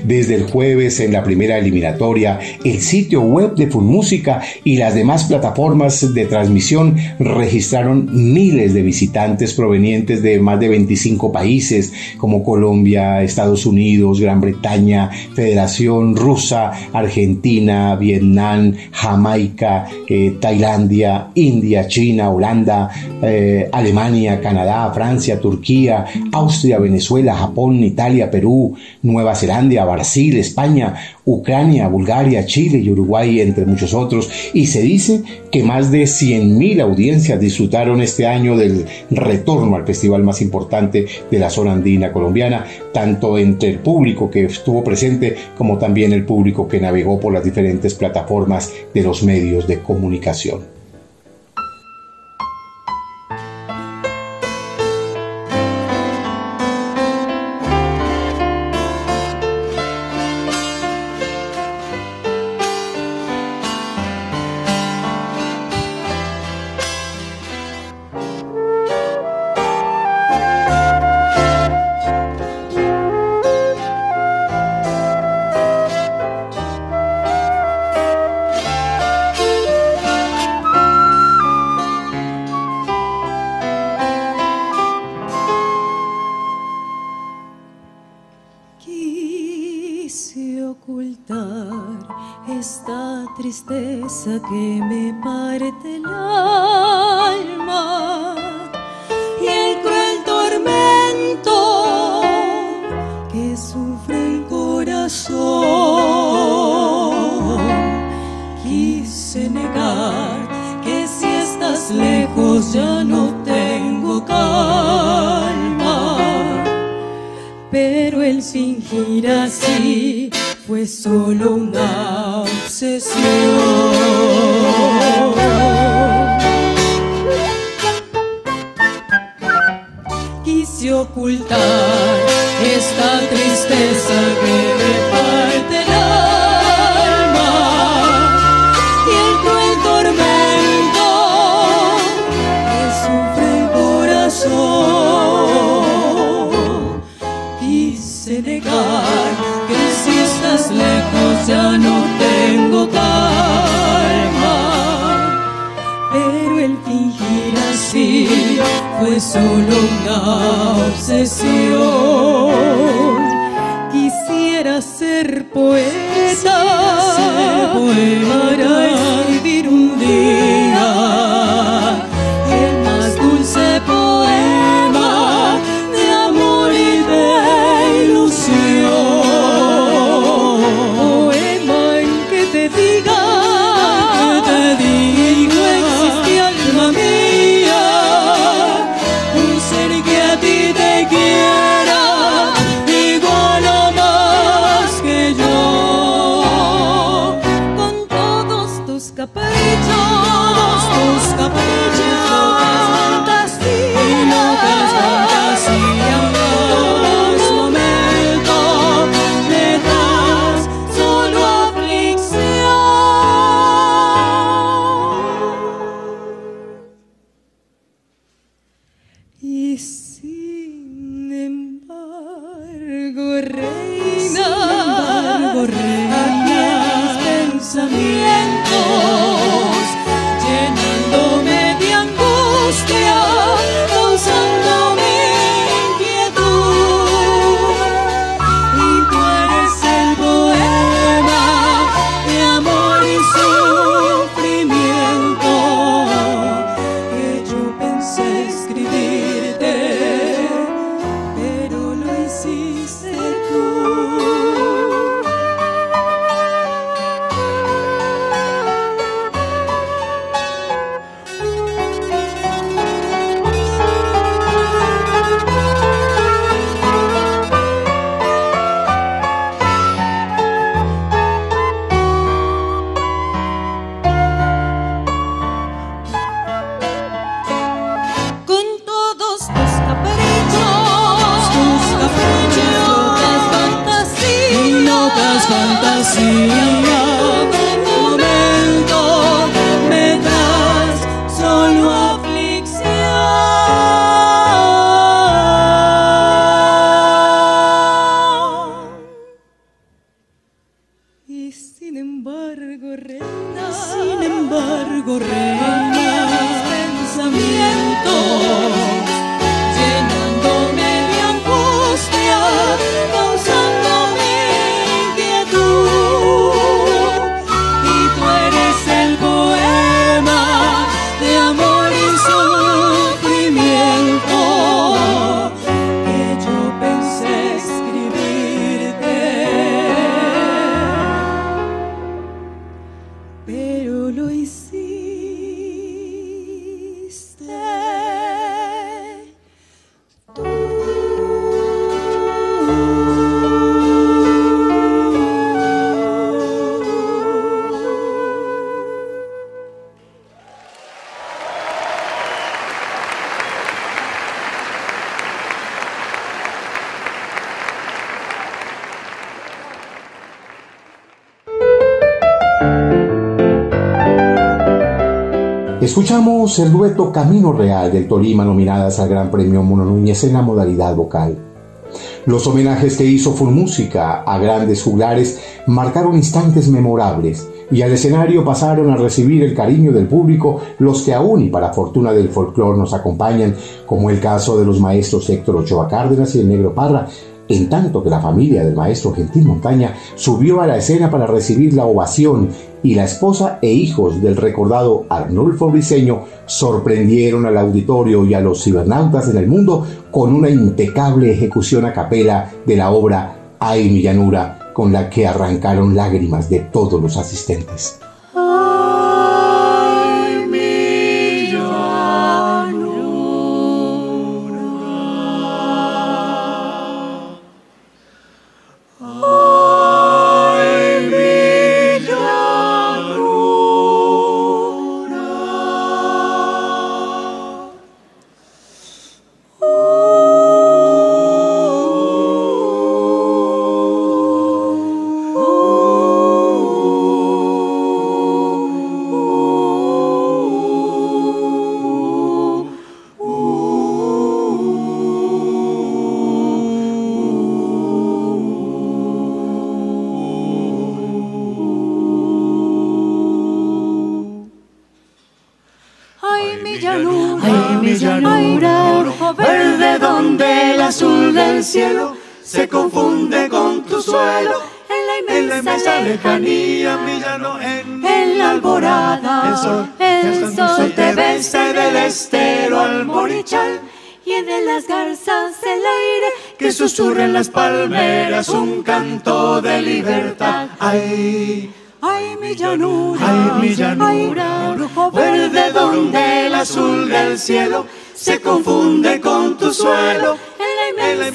Desde el jueves en la primera eliminatoria, el sitio web de Música y las demás plataformas de transmisión registraron miles de visitantes provenientes de más de 25 países como Colombia, Estados Unidos, Gran Bretaña, Federación Rusa, Argentina, Vietnam, Jamaica, eh, Tailandia, India, China, Holanda, eh, Alemania, Canadá, Francia, Turquía, Austria, Venezuela, Japón, Italia, Perú, Nueva Zelanda, Brasil, España, Ucrania, Bulgaria, Chile y Uruguay, entre muchos otros. Y se dice que más de 100.000 audiencias disfrutaron este año del retorno al festival más importante de la zona andina colombiana, tanto entre el público que estuvo presente como también el público que navegó por las diferentes plataformas de los medios de comunicación. ya no tengo calma. Pero el fingir así fue solo una obsesión. Quise ocultar esta tristeza que me ya no tengo calma, pero el fingir así fue solo una obsesión. Quisiera ser poeta, Quisiera ser poeta. para escribir un día Sin embargo, reina, sin embargo, reina, pensamientos Escuchamos el dueto Camino Real del Tolima nominadas al Gran Premio Mono Núñez en la modalidad vocal. Los homenajes que hizo Música a grandes juglares marcaron instantes memorables y al escenario pasaron a recibir el cariño del público los que aún y para fortuna del folclore nos acompañan, como el caso de los maestros Héctor Ochoa Cárdenas y el Negro Parra, en tanto que la familia del maestro Gentil Montaña subió a la escena para recibir la ovación y la esposa e hijos del recordado Arnulfo Briseño sorprendieron al auditorio y a los cibernautas en el mundo con una impecable ejecución a capela de la obra Ay mi llanura, con la que arrancaron lágrimas de todos los asistentes.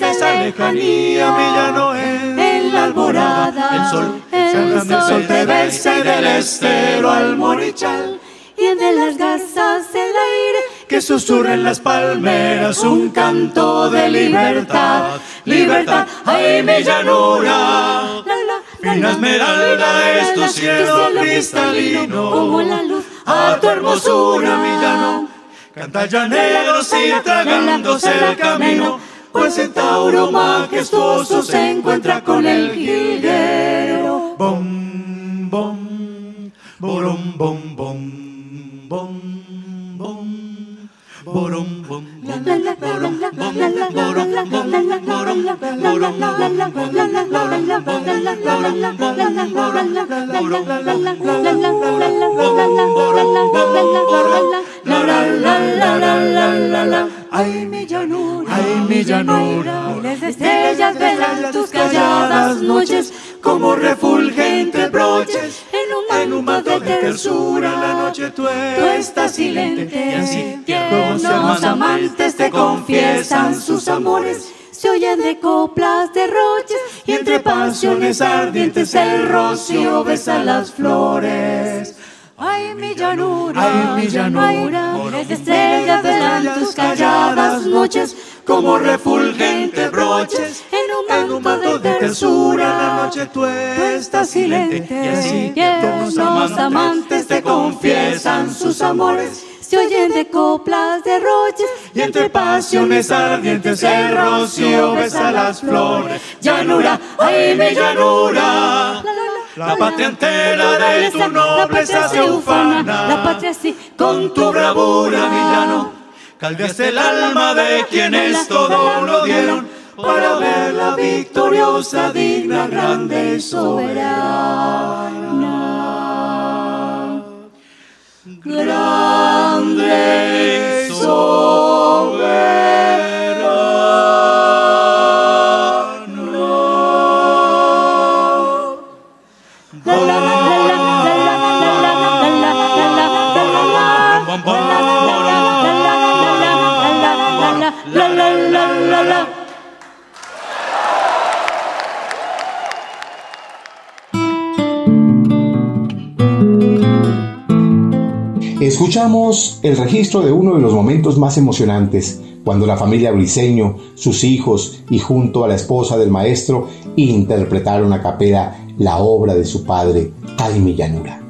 Inmensa lejanía, mi llano en, en la alborada, el sol, el el sol te besa y del estero al morichal. y de las garzas el aire que susurra en las palmeras un canto de libertad, libertad, ay mi llanura, fina esmeralda es tu cielo cristalino, como la luz a tu hermosura mi llano, canta llaneros y tragándose el camino, pues el Tauro majestuoso se encuentra con el jilguero. Bom, bom, borom, bom, bom, bom, bom. Ay, mi llanura, Ay, mi llanura, miles de estrellas velan tus calladas noches como refulgentes broches. en un manto de tersura. la noche tú Tú estás silente. y así tiernos amantes te confiesan sus amores. Se oyen de coplas, de roches y entre pasiones ardientes el rocío besa las flores. Ay, mi llanura, Ay, mi llanura, miles de estrellas velan tus calladas noches como refulgentes broches. en un manto de tersura la noche tú estás silente. y así tiernos amantes te confiesan sus amores. Se oyen de coplas, de roches y entre pasiones ardientes el rocío besa las flores. Llanura, ay mi llanura, la patria entera de tu nobleza se ufana, la patria sí, con tu bravura villano, caldeaste el alma de quienes todo lo dieron para ver la victoriosa, digna, grande y soberana. Grande y Escuchamos el registro de uno de los momentos más emocionantes, cuando la familia Briseño, sus hijos y junto a la esposa del maestro interpretaron a capela la obra de su padre, Jaime Llanura.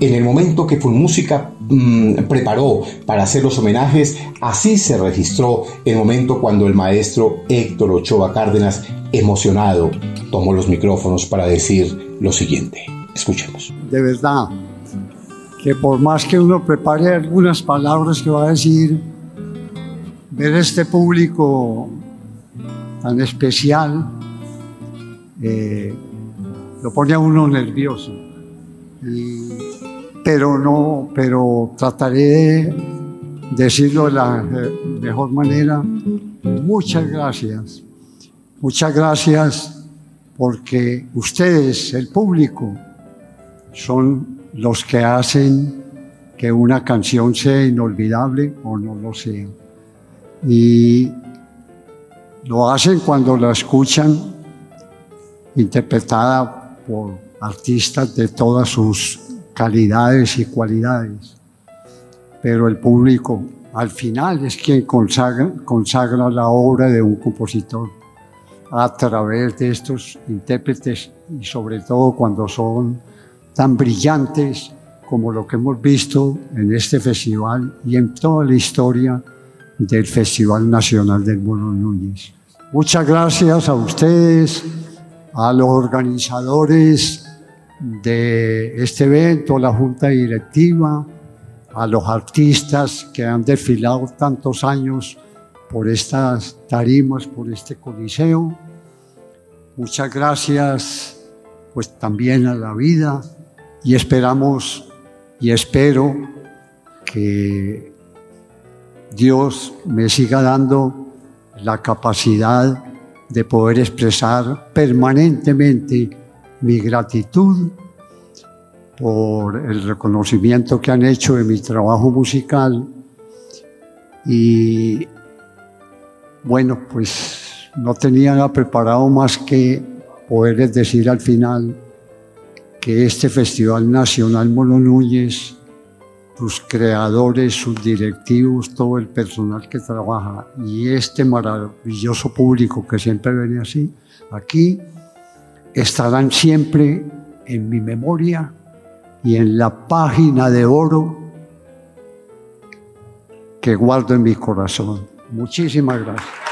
En el momento que Fulmúsica mmm, preparó para hacer los homenajes, así se registró el momento cuando el maestro Héctor Ochoa Cárdenas, emocionado, tomó los micrófonos para decir lo siguiente. Escuchemos. De verdad, que por más que uno prepare algunas palabras que va a decir, ver este público tan especial eh, lo pone a uno nervioso. Pero no, pero trataré de decirlo de la mejor manera. Muchas gracias. Muchas gracias porque ustedes, el público, son los que hacen que una canción sea inolvidable o no lo sea. Y lo hacen cuando la escuchan interpretada por artistas de todas sus calidades y cualidades. Pero el público al final es quien consagra, consagra la obra de un compositor a través de estos intérpretes y sobre todo cuando son tan brillantes como lo que hemos visto en este festival y en toda la historia del Festival Nacional del Mono Núñez. Muchas gracias a ustedes, a los organizadores de este evento, la Junta Directiva, a los artistas que han desfilado tantos años por estas tarimas, por este coliseo. Muchas gracias pues también a la vida, y esperamos y espero que Dios me siga dando la capacidad de poder expresar permanentemente mi gratitud por el reconocimiento que han hecho de mi trabajo musical. Y bueno, pues no tenía preparado más que poderles decir al final que este Festival Nacional Mono Núñez, sus creadores, sus directivos, todo el personal que trabaja y este maravilloso público que siempre viene así, aquí estarán siempre en mi memoria y en la página de oro que guardo en mi corazón. Muchísimas gracias.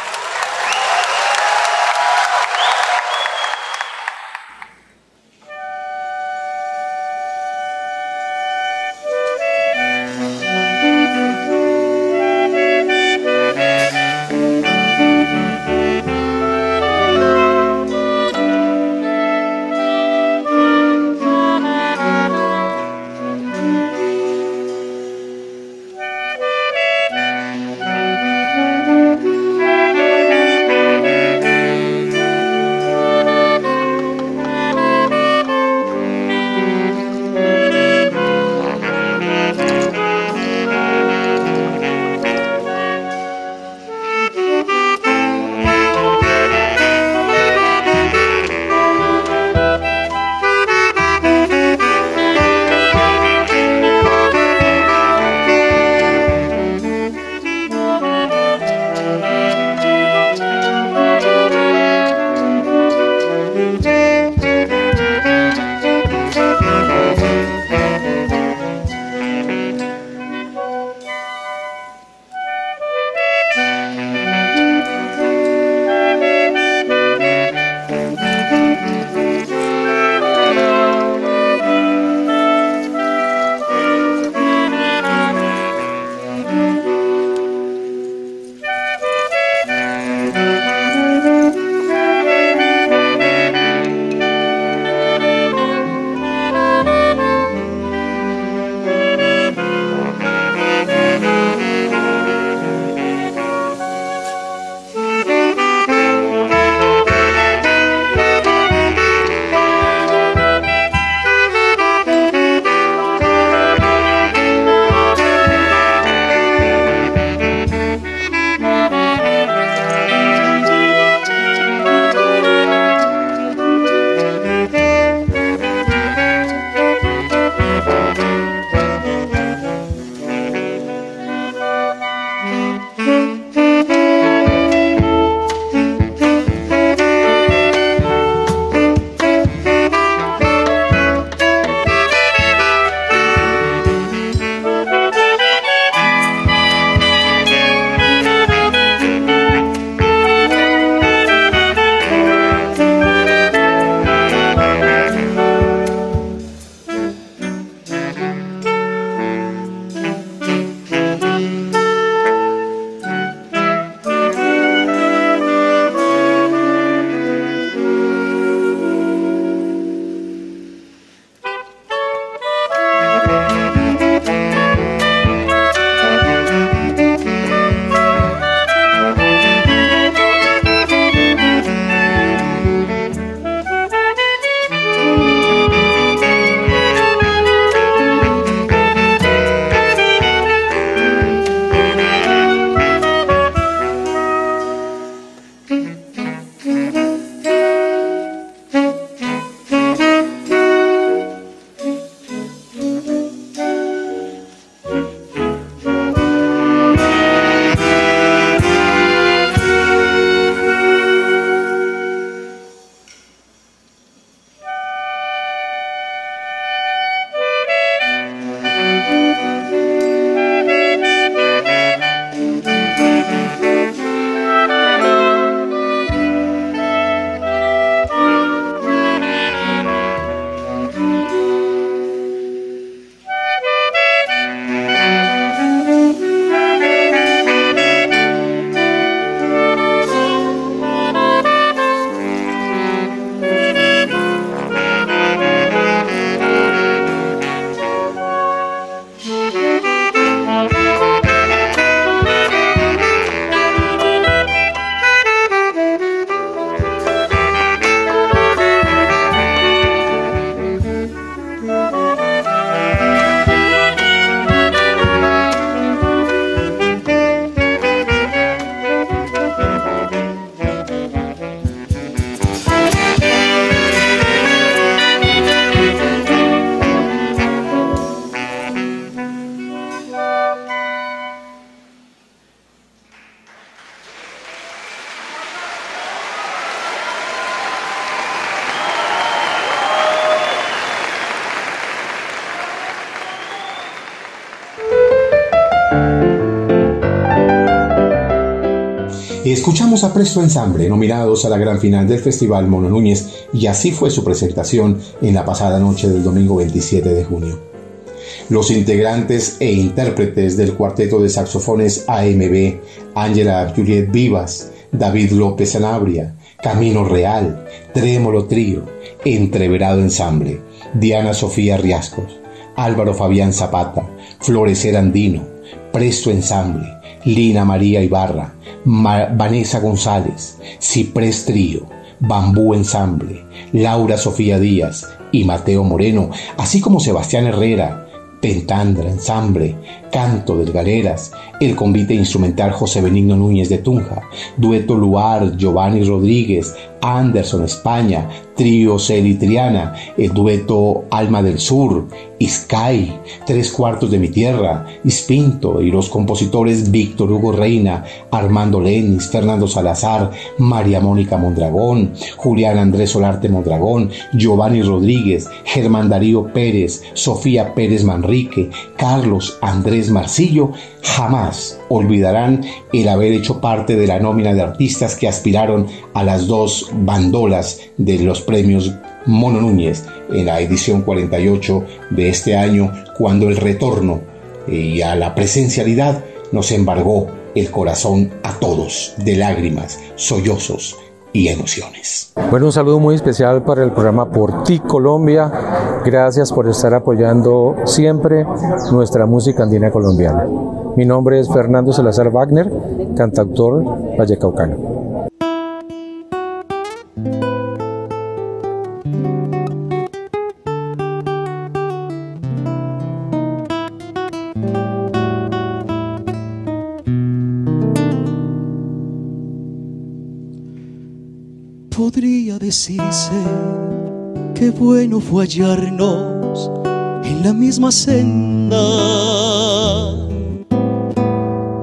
Escuchamos a Presto Ensamble, nominados a la gran final del Festival Mono Núñez, y así fue su presentación en la pasada noche del domingo 27 de junio. Los integrantes e intérpretes del cuarteto de saxofones AMB, Ángela Juliet Vivas, David López Sanabria, Camino Real, Trémolo Trío, Entreverado Ensamble, Diana Sofía Riascos, Álvaro Fabián Zapata, Florecer Andino, Presto Ensamble, Lina María Ibarra, Vanessa González, Ciprés Trío, Bambú Ensamble, Laura Sofía Díaz y Mateo Moreno, así como Sebastián Herrera, Pentandra Ensamble, Canto del Galeras, el convite instrumental José Benigno Núñez de Tunja, Dueto Luar, Giovanni Rodríguez, Anderson España, Trío Celitriana, el dueto Alma del Sur, Sky, Tres Cuartos de mi Tierra, Ispinto y los compositores Víctor Hugo Reina, Armando Lenis, Fernando Salazar, María Mónica Mondragón, Julián Andrés Solarte Mondragón, Giovanni Rodríguez, Germán Darío Pérez, Sofía Pérez Manrique, Carlos Andrés Marcillo, jamás olvidarán el haber hecho parte de la nómina de artistas que aspiraron a las dos bandolas de los premios Mono Núñez en la edición 48 de este año, cuando el retorno y a la presencialidad nos embargó el corazón a todos de lágrimas, sollozos Bueno, un saludo muy especial para el programa Por Ti Colombia. Gracias por estar apoyando siempre nuestra música andina colombiana. Mi nombre es Fernando Salazar Wagner, cantautor vallecaucano. Bueno fue hallarnos en la misma senda.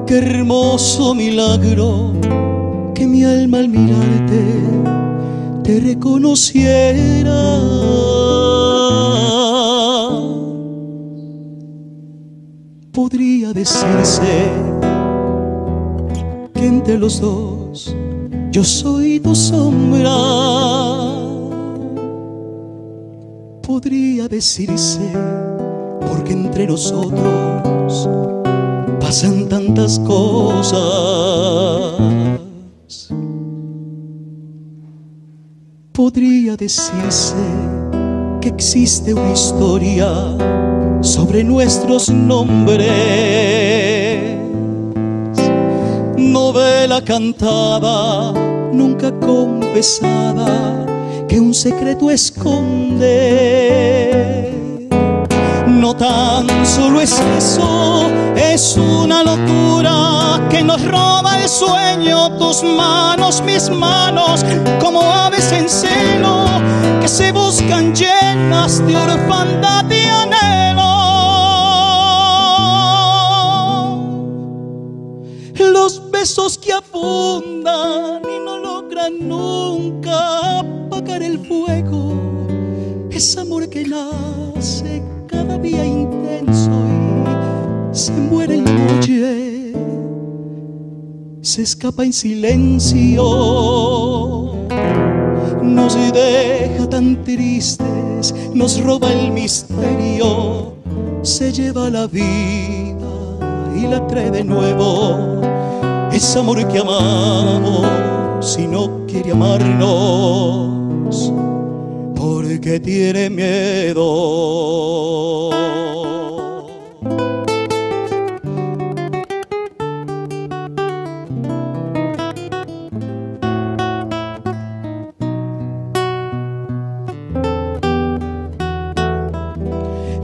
Qué hermoso milagro que mi alma al mirarte te reconociera. Podría decirse que entre los dos yo soy tu sombra. Podría decirse, porque entre nosotros pasan tantas cosas. Podría decirse que existe una historia sobre nuestros nombres novela cantada, nunca confesada, que un secreto esconde. No tan solo es eso, es una locura que nos roba el sueño, tus manos, mis manos, como aves en celo, que se buscan llenas de orfandad y anhelo. besos que apundan y no logran nunca el fuego. Es amor que nace cada día intenso y se muere en noche, se escapa en silencio, nos deja tan tristes, nos roba el misterio, se lleva la vida y la trae de nuevo. Es amor que amamos y no quiere amarnos porque tiene miedo.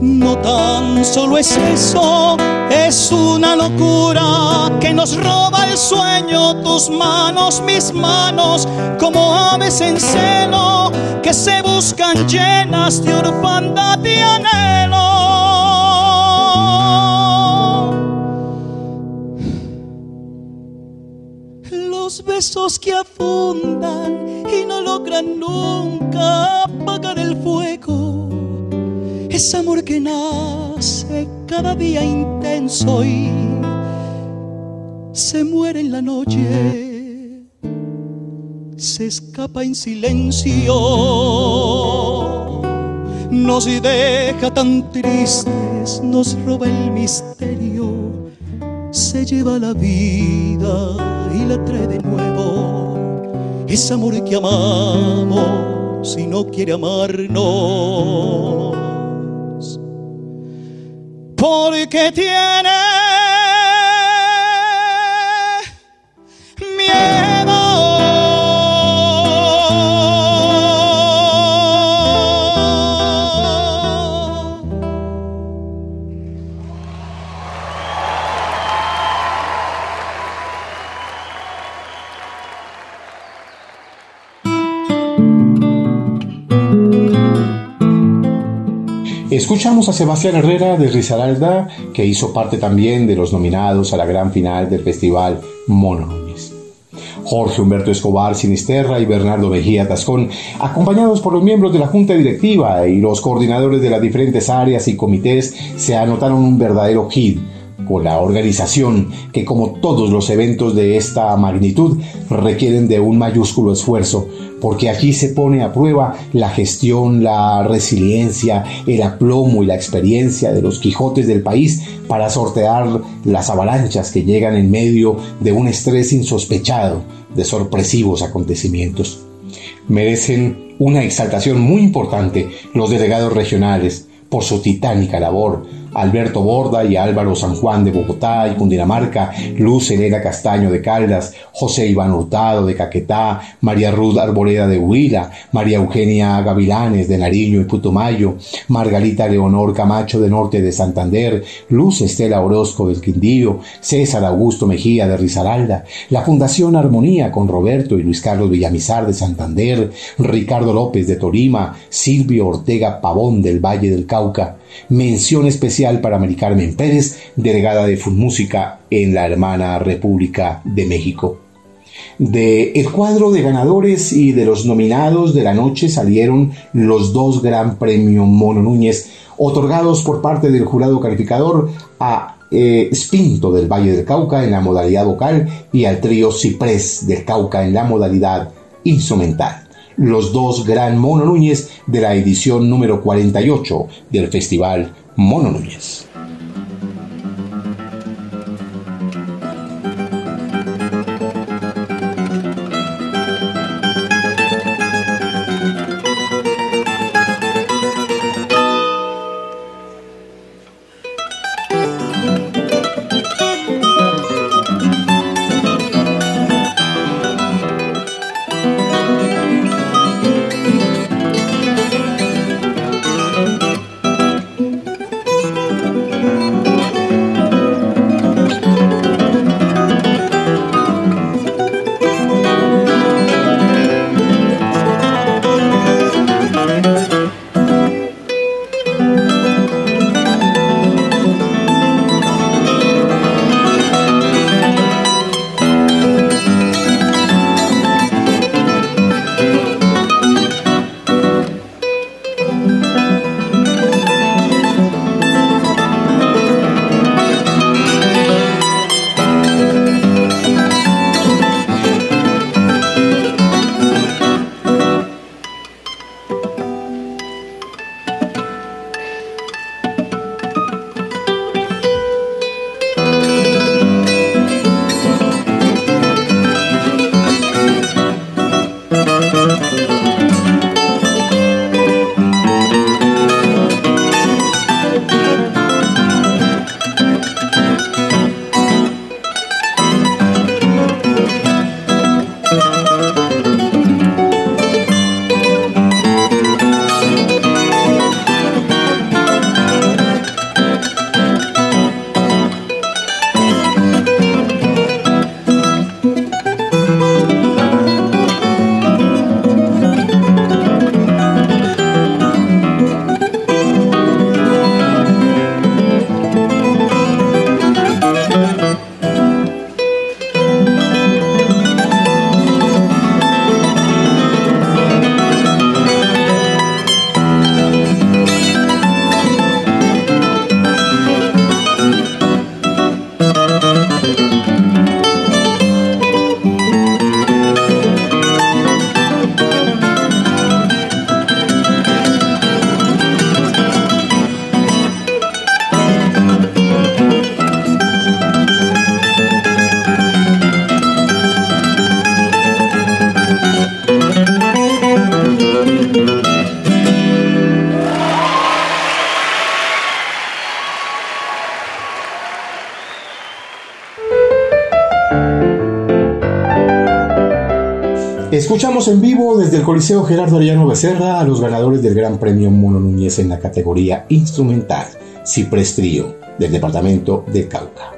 No tan solo es eso, es una locura que nos roba el sueño, tus manos, mis manos, como aves en seno que se buscan llenas de orfandad y anhelo. Los besos que afundan y no logran nunca apagar el fuego. Es amor que nace cada día intenso y se muere en la noche, se escapa en silencio, nos deja tan tristes, nos roba el misterio, se lleva la vida y la trae de nuevo. Es amor que amamos y no quiere amarnos, porque tiene A Sebastián Herrera de Risaralda, que hizo parte también de los nominados a la gran final del Festival Mono Núñez. Jorge Humberto Escobar Sinisterra y Bernardo Mejía Tascón, acompañados por los miembros de la Junta Directiva y los coordinadores de las diferentes áreas y comités, se anotaron un verdadero hit con la organización que como todos los eventos de esta magnitud requieren de un mayúsculo esfuerzo, porque aquí se pone a prueba la gestión, la resiliencia, el aplomo y la experiencia de los Quijotes del país para sortear las avalanchas que llegan en medio de un estrés insospechado de sorpresivos acontecimientos. Merecen una exaltación muy importante los delegados regionales por su titánica labor, Alberto Borda y Álvaro San Juan de Bogotá y Cundinamarca, Luz Elena Castaño de Caldas, José Iván Hurtado de Caquetá, María Ruth Arboleda de Huila, María Eugenia Gavilanes de Nariño y Putumayo, Margarita Leonor Camacho de Norte de Santander, Luz Estela Orozco del Quindío, César Augusto Mejía de Risaralda, la Fundación Armonía con Roberto y Luis Carlos Villamizar de Santander, Ricardo López de Torima, Silvio Ortega Pavón del Valle del Cauca, Mención especial para Mari Carmen Pérez, delegada de Música en la hermana República de México. De el cuadro de ganadores y de los nominados de la noche salieron los dos Gran Premio Mono Núñez, otorgados por parte del jurado calificador a eh, Spinto del Valle del Cauca en la modalidad vocal y al trío Ciprés del Cauca en la modalidad instrumental los dos Gran Mono Núñez de la edición número 48 del Festival Mono Núñez. Escuchamos en vivo desde el Coliseo Gerardo Arellano Becerra a los ganadores del Gran Premio Mono Núñez en la categoría instrumental, Ciprés Trío, del departamento de Cauca.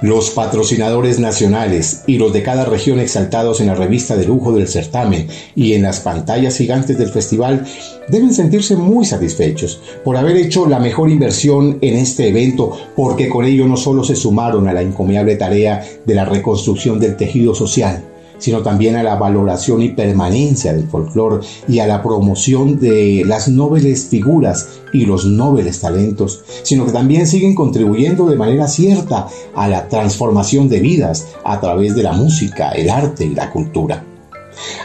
Los patrocinadores nacionales y los de cada región exaltados en la revista de lujo del certamen y en las pantallas gigantes del festival deben sentirse muy satisfechos por haber hecho la mejor inversión en este evento, porque con ello no solo se sumaron a la encomiable tarea de la reconstrucción del tejido social, sino también a la valoración y permanencia del folclore y a la promoción de las nobles figuras y los nobles talentos, sino que también siguen contribuyendo de manera cierta a la transformación de vidas a través de la música, el arte y la cultura.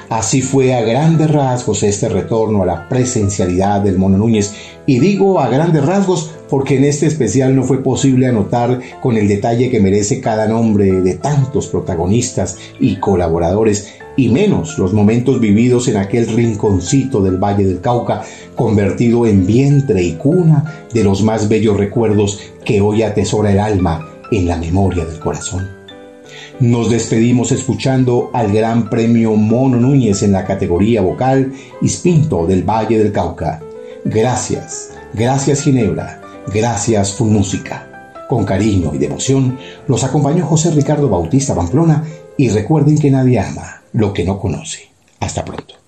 Así fue a grandes rasgos este retorno a la presencialidad del Mono Núñez, y digo a grandes rasgos porque en este especial no fue posible anotar con el detalle que merece cada nombre de tantos protagonistas y colaboradores, y menos los momentos vividos en aquel rinconcito del Valle del Cauca, convertido en vientre y cuna de los más bellos recuerdos que hoy atesora el alma en la memoria del corazón. Nos despedimos escuchando al Gran Premio Mono Núñez en la categoría vocal Ispinto del Valle del Cauca. Gracias, gracias Ginebra, gracias Full Música. Con cariño y devoción los acompañó José Ricardo Bautista Pamplona y recuerden que nadie ama lo que no conoce. Hasta pronto.